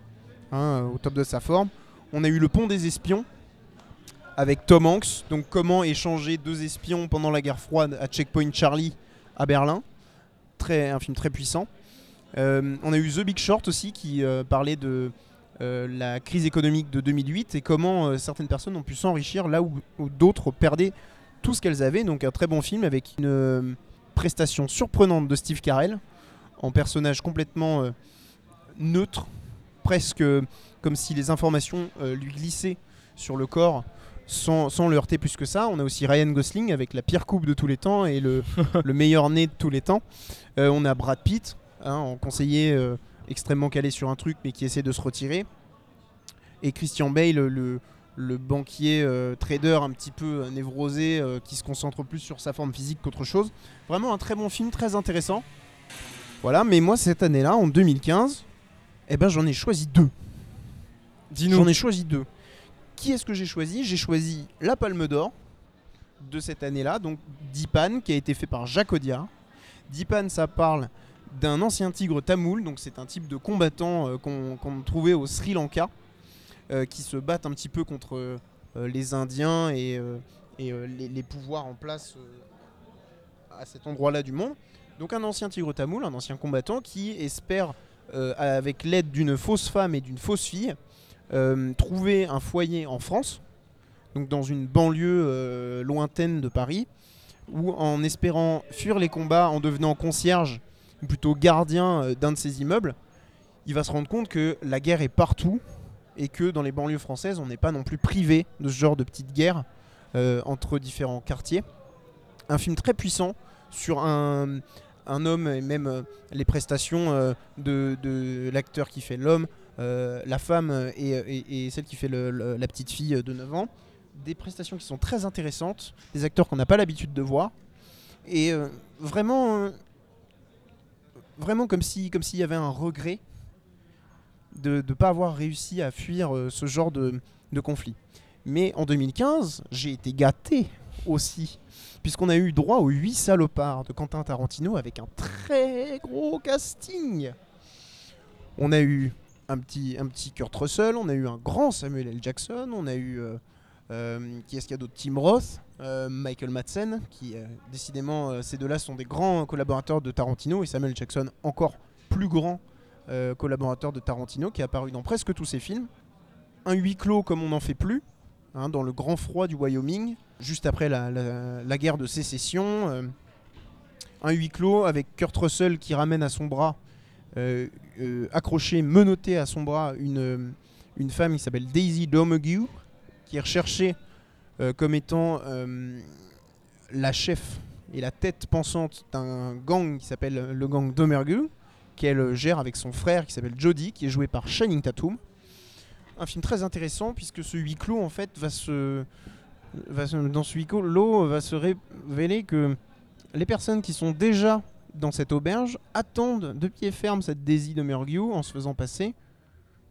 hein, euh, au top de sa forme. On a eu Le Pont des Espions avec Tom Hanks, donc comment échanger deux espions pendant la guerre froide à Checkpoint Charlie à Berlin. Très, un film très puissant. Euh, on a eu The Big Short aussi qui euh, parlait de euh, la crise économique de 2008 et comment euh, certaines personnes ont pu s'enrichir là où d'autres perdaient tout ce qu'elles avaient. Donc un très bon film avec une euh, prestation surprenante de Steve Carell en personnage complètement euh, neutre, presque comme si les informations euh, lui glissaient sur le corps sans, sans le heurter plus que ça. On a aussi Ryan Gosling avec la pire coupe de tous les temps et le, le meilleur nez de tous les temps. Euh, on a Brad Pitt hein, en conseiller euh, extrêmement calé sur un truc mais qui essaie de se retirer. Et Christian Bale, le, le, banquier euh, trader un petit peu euh, névrosé euh, qui se concentre plus sur sa forme physique qu'autre chose. Vraiment un très bon film, très intéressant. Voilà, mais moi cette année-là, en 2015, eh ben j'en ai choisi deux. Dis-nous. J'en ai choisi deux. Qui est-ce que j'ai choisi? J'ai choisi La Palme d'Or de cette année-là, donc Dipan, qui a été fait par Jacques Audiard. Dipan, ça parle d'un ancien tigre tamoul, donc c'est un type de combattant euh, qu'on trouvait au Sri Lanka, qui se battent un petit peu contre euh, les Indiens et, euh, euh, les, les pouvoirs en place euh, à cet endroit-là du monde. Donc un ancien tigre tamoul, un ancien combattant qui espère, euh, avec l'aide d'une fausse femme et d'une fausse fille, euh, trouver un foyer en France, donc dans une banlieue euh, lointaine de Paris, où en espérant fuir les combats, en devenant concierge, ou plutôt gardien euh, d'un de ces immeubles, il va se rendre compte que la guerre est partout et que dans les banlieues françaises, on n'est pas non plus privé de ce genre de petites guerres euh, entre différents quartiers. Un film très puissant sur un, un homme et même euh, les prestations euh, de, de l'acteur qui fait l'homme, la femme et, et- celle qui fait la petite fille de 9 ans. Des prestations qui sont très intéressantes, des acteurs qu'on n'a pas l'habitude de voir. Et vraiment, vraiment comme si comme s'il y avait un regret de ne pas avoir réussi à fuir euh, ce genre de, conflit. Mais en 2015, j'ai été gâté aussi, puisqu'on a eu droit aux 8 salopards de Quentin Tarantino avec un très gros casting. On a eu un petit, un petit Kurt Russell, on a eu un grand Samuel L. Jackson, on a eu. euh, euh, qui est-ce qu'il y a d'autre? Tim Roth, Michael Madsen, qui décidément, ces deux-là sont des grands collaborateurs de Tarantino, et Samuel Jackson, encore plus grand euh, collaborateur de Tarantino, qui est apparu dans presque tous ses films. Un huis clos comme on n'en fait plus, hein, dans le grand froid du Wyoming, juste après la, guerre de sécession. euh, un huis clos avec Kurt Russell qui ramène à son bras, euh, euh, accroché, menotté à son bras, une, une femme qui s'appelle Daisy Domergue, qui est recherchée comme étant la chef et la tête pensante d'un gang qui s'appelle le gang Domergue, qu'elle euh, gère avec son frère qui s'appelle Jody, qui est joué par Channing Tatum. Un film très intéressant puisque ce huis clos en fait va se, va se- dans ce huis clos va se révéler que les personnes qui sont déjà dans cette auberge attendent de pied ferme cette Daisy de Mergiou en se faisant passer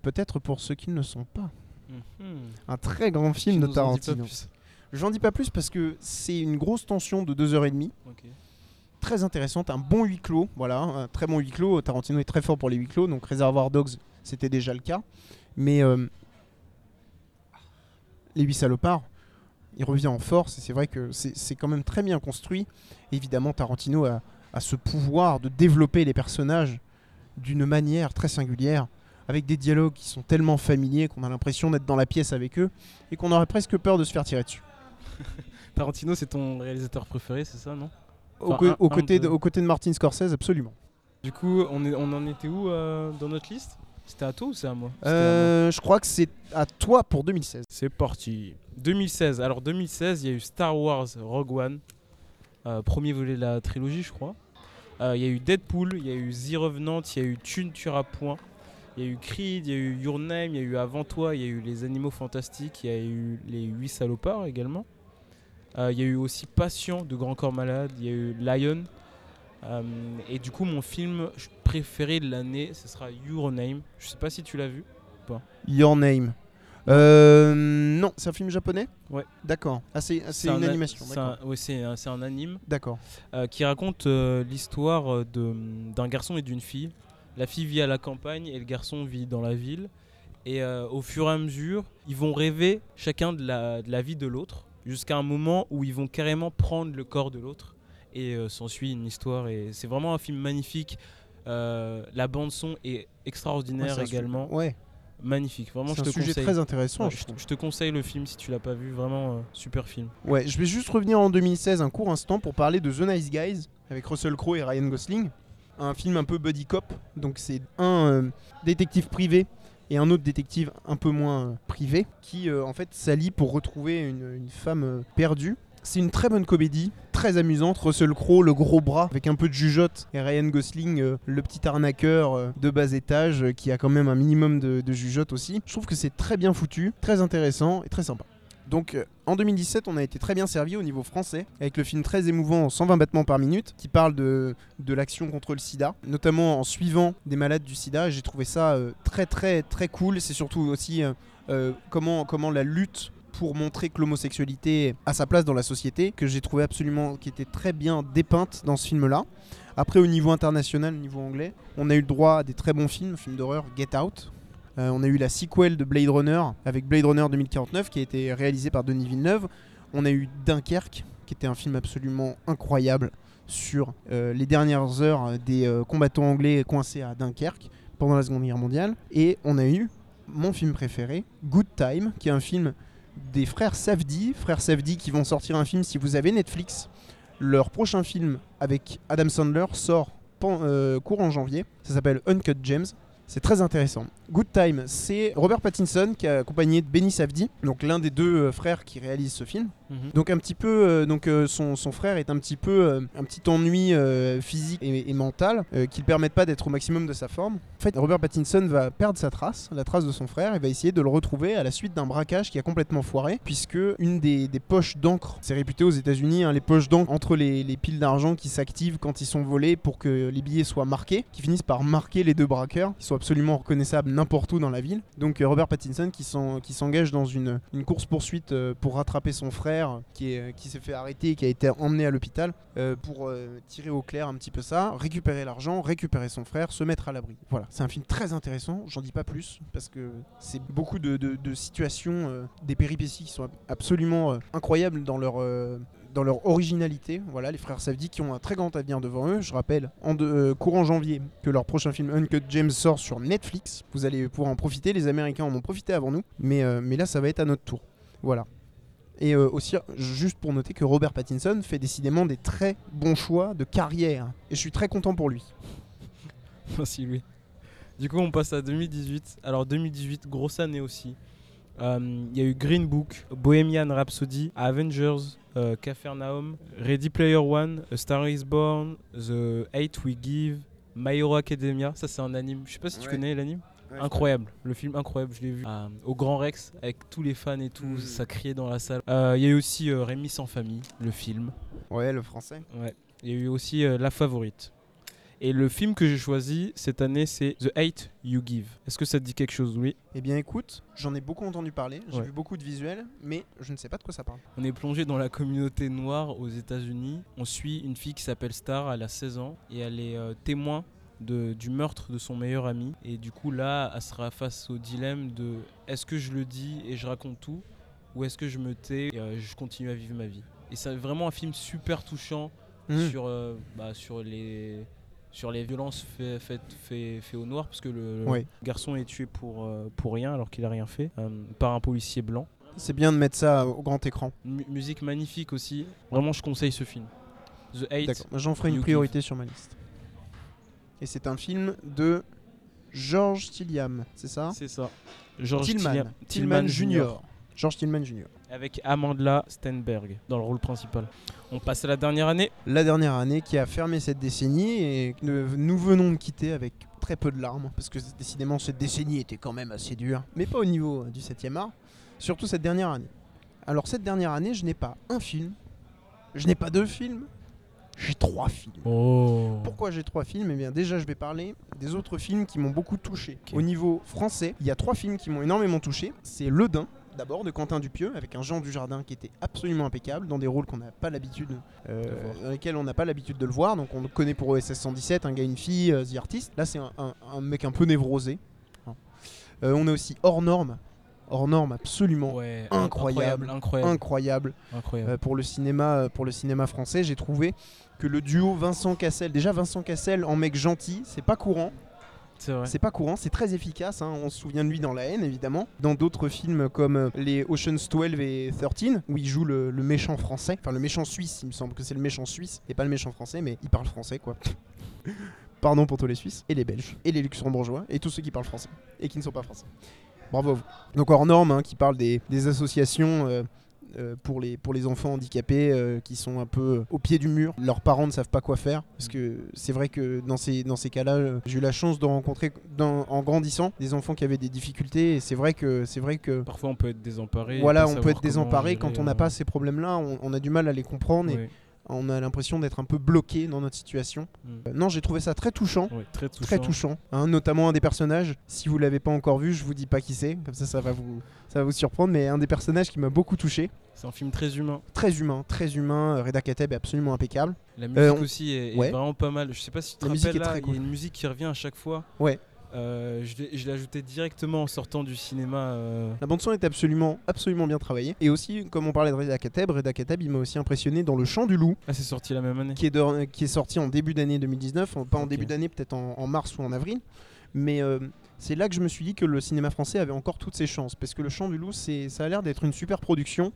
peut-être pour ceux qui ne le sont pas. Mhm. Un très grand film de Tarantino. J'en dis pas plus parce que c'est une grosse tension de 2h30 Ok. Très intéressante, un bon huis clos, voilà, un très bon huis clos. Tarantino est très fort pour les huis clos, donc Reservoir Dogs, c'était déjà le cas. Mais euh, les huit salopards, il revient en force et c'est vrai que c'est quand même très bien construit. Évidemment, Tarantino a, a ce pouvoir de développer les personnages d'une manière très singulière, avec des dialogues qui sont tellement familiers qu'on a l'impression d'être dans la pièce avec eux et qu'on aurait presque peur de se faire tirer dessus. Tarantino, c'est ton réalisateur préféré, c'est ça, non? Enfin, un- un côtés de- aux côtés de Martin Scorsese, absolument. Du coup, on, est, on en était où euh, dans notre liste? C'était à toi ou c'est à moi? À. Euh, je crois que c'est à toi pour 2016. C'est parti. 2016. Alors 2016, il y a eu Star Wars Rogue One, euh, premier volet de la trilogie, je crois. Euh, Il y a eu Deadpool, il y a eu The Revenant, il y a eu Tune tuera point. Il y a eu Creed, il y a eu Your Name, il y a eu Avant toi, il y a eu Les Animaux Fantastiques, il y a eu Les Huit Salopards également. Euh, Il y a eu aussi Patient de Grand Corps Malade, il y a eu Lion. Euh, et du coup, mon film préféré de l'année, ce sera Your Name. Je sais pas si tu l'as vu. Your Name. Euh, non, c'est un film japonais Ouais. D'accord. Ah, c'est ah, un une animation. c'est D'accord. un- ouais, c'est un, anime. D'accord. euh, qui raconte euh, l'histoire de- d'un garçon et d'une fille. La fille vit à la campagne et le garçon vit dans la ville. Et au fur et à mesure, ils vont rêver chacun de la, de la vie de l'autre, jusqu'à un moment où ils vont carrément prendre le corps de l'autre. Et euh, s'ensuit une histoire. Et c'est vraiment un film magnifique. Euh, la bande son est extraordinaire Ouais, également, Ouais. magnifique. Vraiment, C'est un te sujet conseille. très intéressant. Ouais, je te conseille le film si tu l'as pas vu, vraiment euh, super film. Ouais, je vais juste revenir en 2016 un court instant pour parler de The Nice Guys avec Russell Crowe et Ryan Gosling. Un film un peu buddy cop. Donc c'est un détective privé et un autre détective un peu moins euh, privé qui euh, en fait s'allie pour retrouver une, femme euh, perdue C'est une très bonne comédie, très amusante. Russell Crowe, le gros bras, avec un peu de jugeote, et Ryan Gosling, le petit arnaqueur de bas étage, qui a quand même un minimum de, de jugeote aussi. Je trouve que c'est très bien foutu, très intéressant et très sympa. Donc en 2017, on a été très bien servi au niveau français, avec le film très émouvant 120 battements par minute, qui parle de, l'action contre le sida, notamment en suivant des malades du sida. J'ai trouvé ça euh, très très très cool. C'est surtout aussi euh, euh, comment, comment la lutte pour montrer que l'homosexualité a sa place dans la société, que j'ai trouvé absolument, qui était très bien dépeinte dans ce film-là. Après, au niveau international, au niveau anglais, on a eu le droit à des très bons films, films d'horreur, Get Out, euh, on a eu la sequel de Blade Runner avec Blade Runner 2049 qui a été réalisé par Denis Villeneuve. On a eu Dunkerque qui était un film absolument incroyable sur euh, les dernières heures des euh, combattants anglais coincés à Dunkerque pendant la Seconde Guerre mondiale. Et on a eu mon film préféré, Good Time, qui est un film des frères Safdie. Frères Safdie qui vont sortir un film si vous avez Netflix. Leur prochain film avec Adam Sandler sort euh, courant janvier. Ça s'appelle Uncut Gems. C'est très intéressant. Good Time, c'est Robert Pattinson qui est accompagné de Benny Safdie, donc l'un des deux euh, frères qui réalisent ce film. Mhm. Donc un petit peu, euh, donc euh, son, son frère est un petit peu un petit ennui physique et, et mental qui ne permettent pas d'être au maximum de sa forme. En fait, Robert Pattinson va perdre sa trace, la trace de son frère, et va essayer de le retrouver à la suite d'un braquage qui a complètement foiré, puisque une des, des poches d'encre, c'est réputé aux États-Unis, hein, les poches d'encre entre les, les piles d'argent qui s'activent quand ils sont volés pour que les billets soient marqués, qui finissent par marquer les deux braqueurs, qui sont absolument reconnaissables n'importe où dans la ville. Donc euh, Robert Pattinson qui s'en- qui s'engage dans une, une course poursuite pour rattraper son frère qui qui s'est fait arrêter et qui a été emmené à l'hôpital euh, pour euh, tirer au clair un petit peu ça, récupérer l'argent, récupérer son frère, se mettre à l'abri. Voilà, c'est un film très intéressant, j'en dis pas plus parce que c'est beaucoup de, de- situations, euh, des péripéties qui sont ab- absolument euh, incroyables dans leur... dans leur originalité, voilà, les frères Safdie qui ont un très grand avenir devant eux. Je rappelle, en euh, courant janvier, que leur prochain film Uncut James sort sur Netflix. Vous allez pouvoir en profiter. Les Américains en ont profité avant nous, mais, euh, mais là, ça va être à notre tour. Voilà. Et euh, aussi, juste pour noter que Robert Pattinson fait décidément des très bons choix de carrière. Et je suis très content pour lui. Merci Louis. Du coup, on passe à 2018. Alors 2018, grosse année aussi. Euh, Il y a eu Green Book, Bohemian Rhapsody, Avengers, euh, Capernaum, Ready Player One, A Star Is Born, The Hate We Give, My Hero Academia. Ça, c'est un anime. Je sais pas si tu connais l'anime. Incroyable, le film incroyable, je l'ai vu euh, au Grand Rex avec tous les fans et tout, Mm. ça criait dans la salle. Euh, Il y a eu aussi euh, Rémi sans famille, le film. Ouais, le français. Ouais. Il y a eu aussi La Favorite. Et le film que j'ai choisi cette année, c'est The Hate You Give. Est-ce que ça te dit quelque chose, Louis? Eh bien, écoute, j'en ai beaucoup entendu parler. J'ai Ouais. vu beaucoup de visuels, mais je ne sais pas de quoi ça parle. On est plongé dans la communauté noire aux États-Unis. On suit une fille qui s'appelle Star, elle a 16 ans et elle est euh, témoin de- du meurtre de son meilleur ami. Et du coup, là, elle sera face au dilemme de est-ce que je le dis et je raconte tout ou est-ce que je me tais et euh, je continue à vivre ma vie. Et c'est vraiment un film super touchant Mhm. sur, euh, bah, sur les sur les violences faites fait, fait, fait au noir parce que le garçon est tué pour, euh, pour rien alors qu'il a rien fait euh, par un policier blanc. C'est bien de mettre ça au grand écran. Mu- musique magnifique aussi. Vraiment, je conseille ce film. The Hate. J'en ferai une priorité sur ma liste. Et c'est un film de George Tilliam, c'est ça? C'est ça. George Tillman. Tillman, Tillman Jr. George Tillman Jr. Avec Amandla Stenberg dans le rôle principal. On passe à la dernière année. La dernière année qui a fermé cette décennie et que nous venons de quitter avec très peu de larmes parce que décidément cette décennie était quand même assez dure, mais pas au niveau du 7e art, surtout cette dernière année. Alors cette dernière année, je n'ai pas un film, je n'ai pas deux films, j'ai trois films. Oh. Pourquoi j'ai trois films? Eh bien déjà je vais parler des autres films qui m'ont beaucoup touché. Au niveau français, il y a trois films qui m'ont énormément touché. C'est Le Dain, d'abord, de Quentin Dupieux, avec un Jean Dujardin qui était absolument impeccable, dans des rôles qu'on n'a pas l'habitude, euh, dans lesquels on n'a pas l'habitude de le voir. Donc on le connaît pour OSS 117, un gars, une fille, euh, The Artist. Là c'est un, un- un mec un peu névrosé. Hein. Euh, on a aussi Hors Norme. Hors Norme absolument Ouais, Incroyable. incroyable, incroyable. incroyable. Euh, pour le cinéma pour le cinéma français j'ai trouvé que le duo Vincent Cassel déjà Vincent Cassel en mec gentil c'est pas courant c'est pas courant c'est très efficace hein. on se souvient de lui dans La haine évidemment. Dans d'autres films comme euh, les Ocean's 12 et 13 où il joue le, méchant français. Enfin le méchant suisse il me semble que c'est le méchant suisse et pas le méchant français mais il parle français quoi. Pardon pour tous les Suisses et les Belges et les Luxembourgeois et tous ceux qui parlent français et qui ne sont pas français. Bravo à vous. Donc hors norme hein, qui parle des, associations euh, pour, les, pour les enfants handicapés euh, qui sont un peu au pied du mur. Leurs parents ne savent pas quoi faire. Parce que c'est vrai que dans ces, dans ces cas-là, euh, j'ai eu la chance de rencontrer dans- en grandissant des enfants qui avaient des difficultés. Et c'est vrai que c'est vrai que Parfois, on peut être désemparé. voilà, on peut être désemparé quand on n'a euh, pas ces problèmes-là. On, on a du mal à les comprendre et. On a l'impression d'être un peu bloqué dans notre situation. Mm. Euh, non, j'ai trouvé ça très touchant. Très touchant. Très touchant, hein, notamment un des personnages. Si vous l'avez pas encore vu, je vous dis pas qui c'est, comme ça, ça va vous, ça va vous surprendre. Mais un des personnages qui m'a beaucoup touché, C'est un film très humain. très humain, très humain. euh, Reda Kateb est absolument impeccable. La musique Euh, on- aussi est, est ouais. vraiment pas mal. Je sais pas si tu te La rappelles là, il y a une musique qui revient à chaque fois. Ouais. Euh, je l'ai ajouté directement en sortant du cinéma. euh, La bande son est absolument, absolument bien travaillée. Et aussi, comme on parlait de Reda Kateb, Reda Kateb, il m'a aussi impressionné dans Le Chant du Loup, Ah, c'est sorti la même année. qui est, de- qui est sorti en début d'année 2019, en- pas en début d'année, peut-être en, en mars ou en avril. Mais euh, c'est là que je me suis dit que le cinéma français avait encore toutes ses chances, parce que Le Chant du Loup, ça a l'air d'être une super production.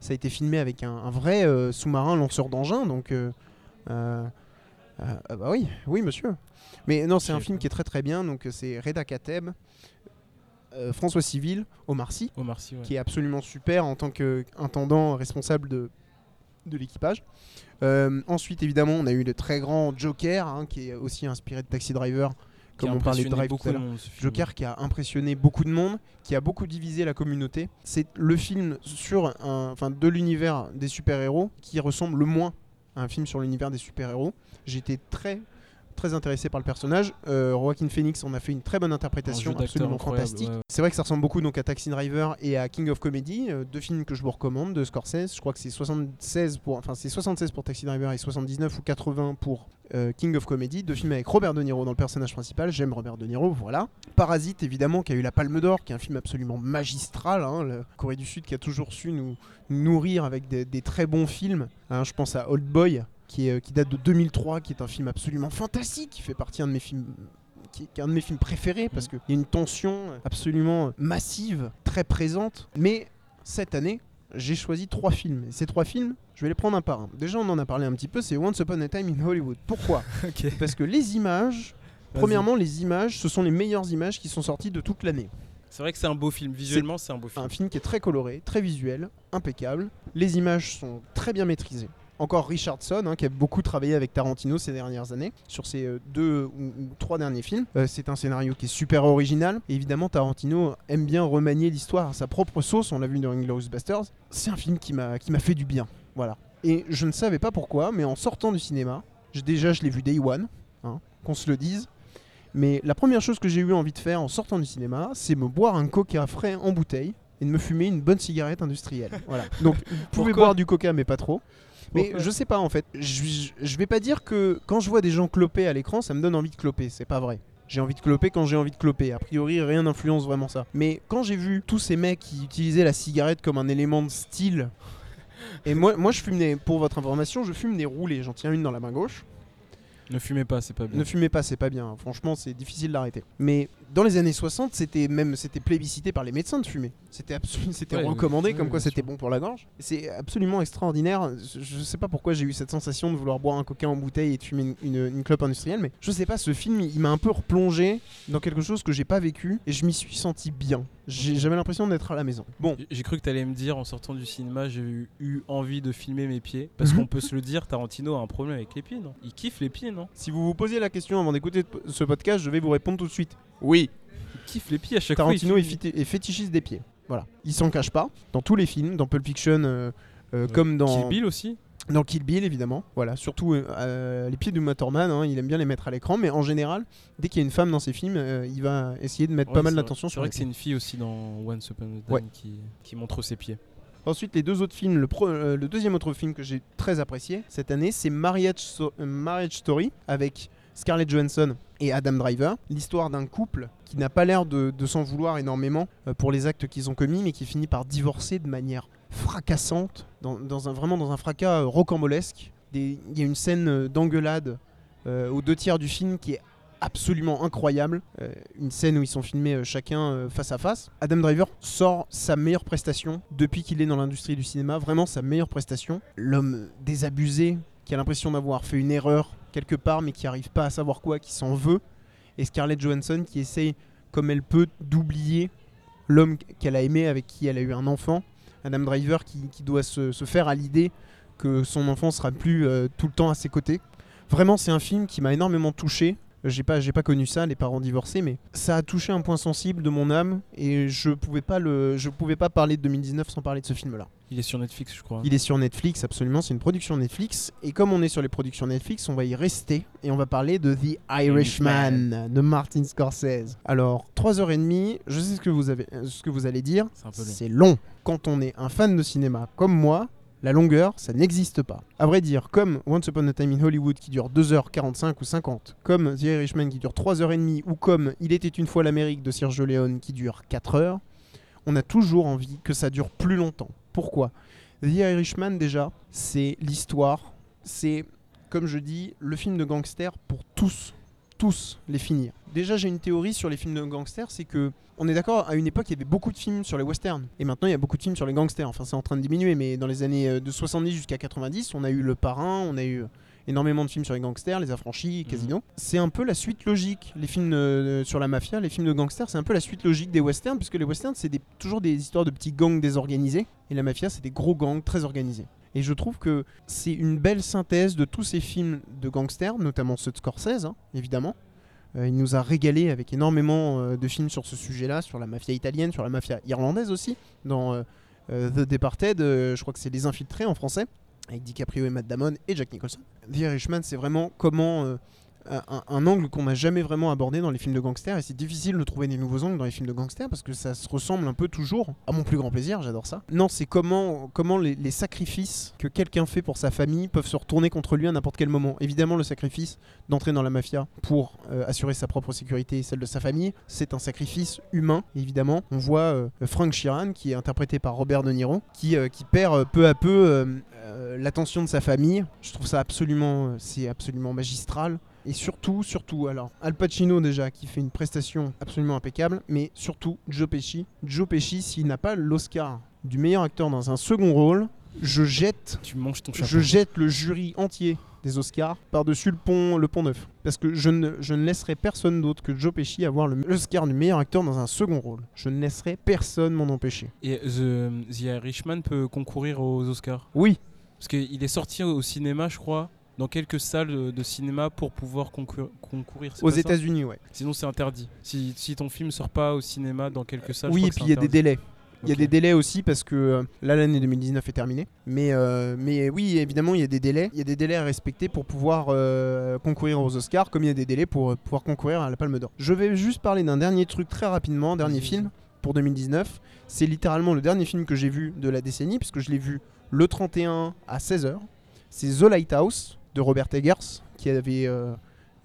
Ça a été filmé avec un, un vrai sous-marin lanceur d'engins, donc. Euh, euh, euh, ah bah oui, oui monsieur. Mais non, c'est un film qui est très très bien. Donc euh, c'est Reda Kateb, euh, François Civil, Omar Sy, Omar Sy, ouais. qui est absolument super en tant qu'intendant responsable de, de l'équipage. Euh, ensuite, évidemment, on a eu le très grand Joker, hein, qui est aussi inspiré de Taxi Driver, comme on parlait de Drive tout à l'heure. Joker qui a impressionné beaucoup de monde, qui a beaucoup divisé la communauté. C'est le film sur un, enfin, de l'univers des super-héros qui ressemble le moins un film sur l'univers des super-héros. J'étais très très intéressé par le personnage. Euh, Joaquin Phoenix en a fait une très bonne interprétation, absolument fantastique. ouais, ouais. C'est vrai que ça ressemble beaucoup donc à Taxi Driver et à King of Comedy, euh, deux films que je vous recommande de Scorsese. Je crois que c'est 76 pour, enfin c'est 76 pour Taxi Driver et 79 ou 80 pour euh, King of Comedy, deux films avec Robert De Niro dans le personnage principal. J'aime Robert De Niro, voilà. Parasite évidemment qui a eu la Palme d'Or, qui est un film absolument magistral. hein, la Corée du Sud qui a toujours su nous nous nourrir avec des, des très bons films. hein. je pense à Old Boy qui, est, euh, qui date de 2003, qui est un film absolument fantastique, qui fait partie un de mes films qui est un de mes films préférés parce qu'il y a une tension absolument massive, très présente. Mais cette année, j'ai choisi trois films. Et ces trois films, je vais les prendre un par un. Déjà, on en a parlé un petit peu, c'est Once Upon a Time in Hollywood. Pourquoi. Parce que les images, premièrement, les images, ce sont les meilleures images qui sont sorties de toute l'année. C'est vrai que c'est un beau film. Visuellement, c'est un beau film. Un film qui est très coloré, très visuel, impeccable. Les images sont très bien maîtrisées. Encore Richardson, hein, qui a beaucoup travaillé avec Tarantino ces dernières années, sur ses euh, deux ou, ou trois derniers films. Euh, c'est un scénario qui est super original. Et évidemment, Tarantino aime bien remanier l'histoire à sa propre sauce. On l'a vu dans Inglourious Basterds. C'est un film qui m'a fait du bien. Voilà. Et je ne savais pas pourquoi, mais en sortant du cinéma, déjà je l'ai vu Day One, hein, qu'on se le dise. Mais la première chose que j'ai eu envie de faire en sortant du cinéma, c'est me boire un coca frais en bouteille et de me fumer une bonne cigarette industrielle. Voilà. Donc, vous pouvez boire du coca, mais pas trop. Mais je sais pas en fait. Je vais pas dire que quand je vois des gens cloper à l'écran, ça me donne envie de cloper. C'est pas vrai. J'ai envie de cloper quand j'ai envie de cloper. A priori, rien n'influence vraiment ça. Mais quand j'ai vu tous ces mecs qui utilisaient la cigarette comme un élément de style, et moi, moi je fume des, pour votre information, je fume des roulés. J'en tiens une dans la main gauche. Ne fumez pas, c'est pas bien. Ne fumez pas, c'est pas bien. Franchement, c'est difficile d'arrêter. Mais dans les années 60, c'était même c'était plébiscité par les médecins de fumer. C'était c'était Ouais, recommandé comme quoi c'était bon pour la gorge. C'est absolument extraordinaire. Je, sais pas pourquoi j'ai eu cette sensation de vouloir boire un coca en bouteille et de fumer une, une, une clope industrielle, mais je sais pas, ce film, il m'a un peu replongé dans quelque chose que j'ai pas vécu et je m'y suis senti bien. J'ai- J'avais l'impression d'être à la maison. Bon, J'ai- cru que t'allais me dire en sortant du cinéma, j'ai eu, eu envie de filmer mes pieds. Parce qu'on peut se le dire, Tarantino a un problème avec les pieds, non? Il kiffe les pieds, non? Si vous vous posez la question avant d'écouter ce podcast, je vais vous répondre tout de suite. Oui, Il kiffe les pieds à chaque Tarantino fois. est, fiti- est fétichiste des pieds. Voilà. Il s'en cache pas. Dans tous les films, dans Pulp Fiction, euh, euh, Ouais. comme dans Kill Bill aussi dans Kill Bill, évidemment. Voilà. Surtout euh, euh, les pieds du Motorman, hein, il aime bien les mettre à l'écran. Mais en général, dès qu'il y a une femme dans ses films, euh, il va essayer de mettre Ouais, pas mal d'attention vrai. C'est sur vrai que c'est une fille aussi dans Once Upon a Time Ouais. qui, qui montre ses pieds. Ensuite, les deux autres films, euh, le deuxième autre film que j'ai très apprécié cette année, c'est euh, Marriage Story avec Scarlett Johansson et Adam Driver. L'histoire d'un couple qui n'a pas l'air de, s'en vouloir énormément euh, pour les actes qu'ils ont commis, mais qui finit par divorcer de manière fracassante, vraiment dans un fracas rocambolesque. Il y a une scène d'engueulade aux deux tiers du film qui est absolument incroyable. Euh, une scène où ils sont filmés euh, chacun euh, face à face. Adam Driver sort sa meilleure prestation depuis qu'il est dans l'industrie du cinéma, vraiment sa meilleure prestation. L'homme désabusé qui a l'impression d'avoir fait une erreur quelque part mais qui arrive pas à savoir quoi, qui s'en veut. Et Scarlett Johansson qui essaye comme elle peut d'oublier l'homme qu'elle a aimé avec qui elle a eu un enfant Adam Driver qui, doit se, se faire à l'idée que son enfant sera plus tout le temps à ses côtés. Vraiment, c'est un film qui m'a énormément touché. J'ai pas, j'ai pas connu ça, les parents divorcés, mais ça a touché un point sensible de mon âme et je pouvais pas le, je pouvais pas parler de 2019 sans parler de ce film-là. Il est sur Netflix, je crois. Il est sur Netflix, absolument, c'est une production Netflix. Et comme on est sur les productions Netflix, on va y rester et on va parler de The Irishman de Martin Scorsese. Alors, 3h30, je sais ce que vous, avez, ce que vous allez dire, c'est long. Quand on est un fan de cinéma comme moi, la longueur, ça n'existe pas. À vrai dire, comme Once Upon a Time in Hollywood qui dure 2h45 ou 50, comme The Irishman qui dure 3h30, ou comme Il était une fois l'Amérique de Sergio Leone qui dure 4h, on a toujours envie que ça dure plus longtemps. Pourquoi? The Irishman, déjà, c'est l'histoire, c'est, comme je dis, le film de gangster pour tous, tous les finir. Déjà, j'ai une théorie sur les films de gangsters, c'est que, on est d'accord, à une époque, il y avait beaucoup de films sur les westerns. Et maintenant, il y a beaucoup de films sur les gangsters. Enfin, c'est en train de diminuer, mais dans les années euh, de 70 jusqu'à 90, on a eu Le Parrain, on a eu énormément de films sur les gangsters, Les Affranchis, Casino. C'est un peu la suite logique. Les films euh, sur la mafia, les films de gangsters, c'est un peu la suite logique des westerns, puisque les westerns, c'est toujours des histoires de petits gangs désorganisés, et la mafia, c'est des gros gangs très organisés. Et je trouve que c'est une belle synthèse de tous ces films de gangsters, notamment ceux de Scorsese, hein, évidemment. Euh, il nous a régalé avec énormément euh, de films sur ce sujet-là, sur la mafia italienne, sur la mafia irlandaise aussi. Dans euh, The Departed, je crois que c'est Les Infiltrés en français, avec DiCaprio et Matt Damon et Jack Nicholson. The Irishman, c'est vraiment comment un, angle qu'on n'a jamais vraiment abordé dans les films de gangsters et c'est difficile de trouver des nouveaux angles dans les films de gangsters parce que ça se ressemble un peu toujours à mon plus grand plaisir j'adore ça. Non c'est comment, comment les, sacrifices que quelqu'un fait pour sa famille peuvent se retourner contre lui à n'importe quel moment. Évidemment le sacrifice d'entrer dans la mafia pour euh, assurer sa propre sécurité et celle de sa famille c'est un sacrifice humain évidemment. On voit euh, Frank Sheeran qui est interprété par Robert De Niro qui, euh, qui perd peu à peu l'attention de sa famille. Je trouve ça absolument c'est absolument magistral et surtout, surtout, alors, Al Pacino déjà, qui fait une prestation absolument impeccable, mais surtout, Joe Pesci. Joe Pesci, s'il n'a pas l'Oscar du meilleur acteur dans un second rôle, je jette, Tu manges ton je jette le jury entier des Oscars par-dessus le pont, le pont neuf. Parce que je ne, je ne laisserai personne d'autre que Joe Pesci avoir le- l'Oscar du meilleur acteur dans un second rôle. Je ne laisserai personne m'en empêcher. Et The, The Irishman peut concourir aux Oscars? Oui, Parce qu'il est sorti au cinéma, je crois, dans quelques salles de, cinéma pour pouvoir concourir. c'est aux États-Unis, ouais. Sinon, c'est interdit. Si, si ton film sort pas au cinéma dans quelques salles, Oui, je et crois puis il y a des délais. Il y a des délais aussi parce que euh, là l'année 2019 est terminée. Mais, euh, mais oui, évidemment, il y a des délais. Il y a des délais à respecter pour pouvoir euh, concourir aux Oscars, comme il y a des délais pour euh, pouvoir concourir à la Palme d'Or. Je vais juste parler d'un dernier truc très rapidement, dernier film pour 2019. C'est littéralement le dernier film que j'ai vu de la décennie, puisque je l'ai vu le 31 à 16h. C'est The Lighthouse de Robert Eggers, qui avait euh,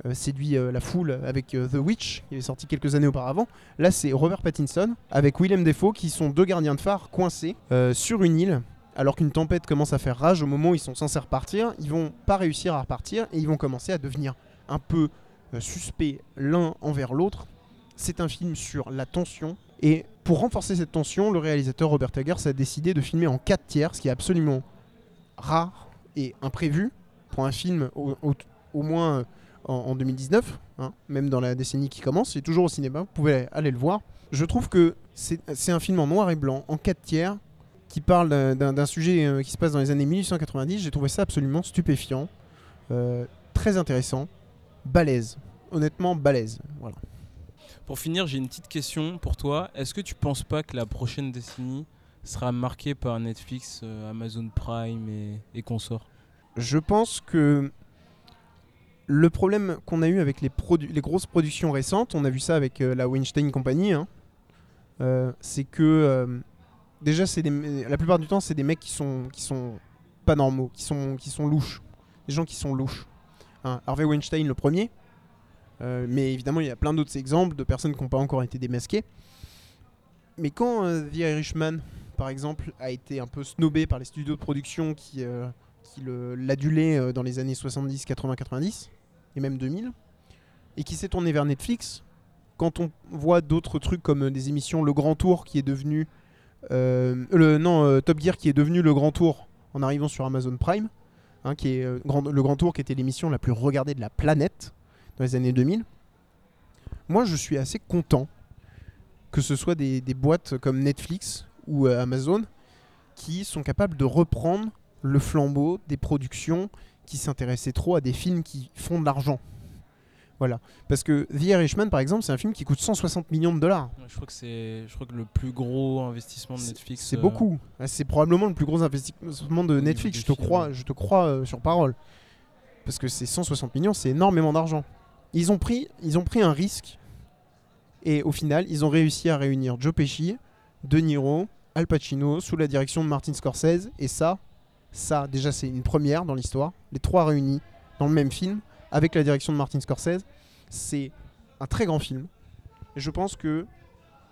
euh, séduit euh, la foule avec The Witch, qui avait sorti quelques années auparavant. Là, c'est Robert Pattinson avec Willem Dafoe, qui sont deux gardiens de phare coincés sur une île. Alors qu'une tempête commence à faire rage au moment où ils sont censés repartir, ils vont pas réussir à repartir et ils vont commencer à devenir un peu suspects l'un envers l'autre. C'est un film sur la tension et pour renforcer cette tension, le réalisateur Robert Eggers a décidé de filmer en 4 tiers, ce qui est absolument rare et imprévu pour un film au, moins euh, en, en 2019, hein, même dans la décennie qui commence, c'est toujours au cinéma, vous pouvez aller le voir. Je trouve que c'est un film en noir et blanc, en 4 tiers, qui parle d'un- sujet euh, qui se passe dans les années 1890. J'ai trouvé ça absolument stupéfiant, euh, très intéressant, balèze. Honnêtement, balèze. Voilà. Pour finir, j'ai une petite question pour toi. Est-ce que tu penses pas que la prochaine décennie sera marquée par Netflix, Amazon Prime et, et consorts? Je pense que le problème qu'on a eu avec les, les grosses productions récentes, on a vu ça avec euh, la Weinstein Company, hein, euh, c'est que euh, déjà, la plupart du temps, c'est des mecs qui sont, qui sont pas normaux, qui sont, qui sont louches. Des gens qui sont louches. Hein, Harvey Weinstein, le premier. Mais évidemment, il y a plein d'autres exemples de personnes qui n'ont pas encore été démasquées. Mais quand The Irishman, par exemple, a été un peu snobé par les studios de production qui, qui l'adulaient euh, dans les années 70, 80, 90 et même 2000, et qui s'est tourné vers Netflix, quand on voit d'autres trucs comme euh, des émissions Le Grand Tour qui est devenu euh, le non Top Gear qui est devenu Le Grand Tour en arrivant sur Amazon Prime, hein, qui est Le Grand Tour qui était l'émission la plus regardée de la planète dans les années 2000. Moi, je suis assez content que ce soit des, boîtes comme Netflix ou Amazon qui sont capables de reprendre le flambeau des productions qui s'intéressaient trop à des films qui font de l'argent. Voilà. Parce que The Irishman, par exemple, c'est un film qui coûte 160 millions de dollars. Ouais, Je crois que c'est, je crois que le plus gros investissement de Netflix. C'est euh, beaucoup. C'est probablement le plus gros investissement de Netflix. Je te crois, ouais. je te crois euh, sur parole. Parce que c'est 160 millions, c'est énormément d'argent. Ils ont pris, ils ont pris un risque. Et au final, ils ont réussi à réunir Joe Pesci, De Niro, Al Pacino sous la direction de Martin Scorsese. Et ça, ça déjà c'est une première dans l'histoire. Les trois réunis dans le même film avec la direction de Martin Scorsese. C'est un très grand film. Et je pense que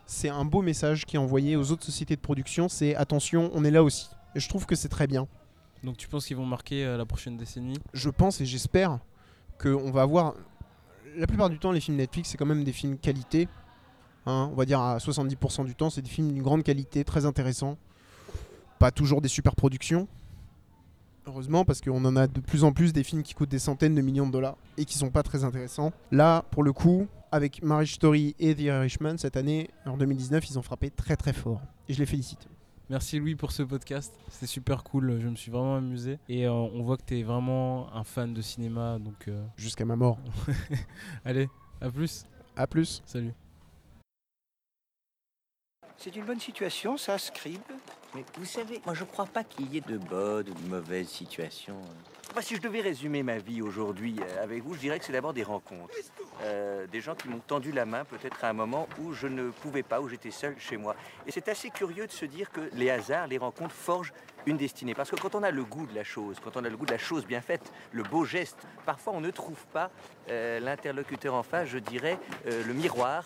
c'est un beau message qui est envoyé aux autres sociétés de production. C'est attention, on est là aussi. Et je trouve que c'est très bien. Donc tu penses qu'ils vont marquer euh, la prochaine décennie? Je pense et j'espère qu'on va avoir. La plupart du temps, les films Netflix, c'est quand même des films qualité. Hein, on va dire à 70% du temps, c'est des films d'une grande qualité, très intéressants. Pas toujours des super productions. Heureusement, parce qu'on en a de plus en plus des films qui coûtent des centaines de millions de dollars et qui sont pas très intéressants. Là, pour le coup, avec Marriage Story et The Irishman, cette année, en 2019, ils ont frappé très très fort. Et je les félicite. Merci Louis pour ce podcast. C'était super cool. Je me suis vraiment amusé. Et euh, on voit que tu es vraiment un fan de cinéma. Donc euh, Jusqu'à ma mort. allez, à plus. A plus. Salut. C'est une bonne situation, ça, Scribe Mais vous savez, moi je crois pas qu'il y ait de bonnes ou de mauvaises situations. Bah, Si je devais résumer ma vie aujourd'hui euh, avec vous, je dirais que c'est d'abord des rencontres. Euh, des gens qui m'ont tendu la main peut-être à un moment où je ne pouvais pas, où j'étais seul chez moi. Et c'est assez curieux de se dire que les hasards, les rencontres forgent une destinée. Parce que quand on a le goût de la chose, quand on a le goût de la chose bien faite, le beau geste, parfois on ne trouve pas euh, l'interlocuteur en face, je dirais, le miroir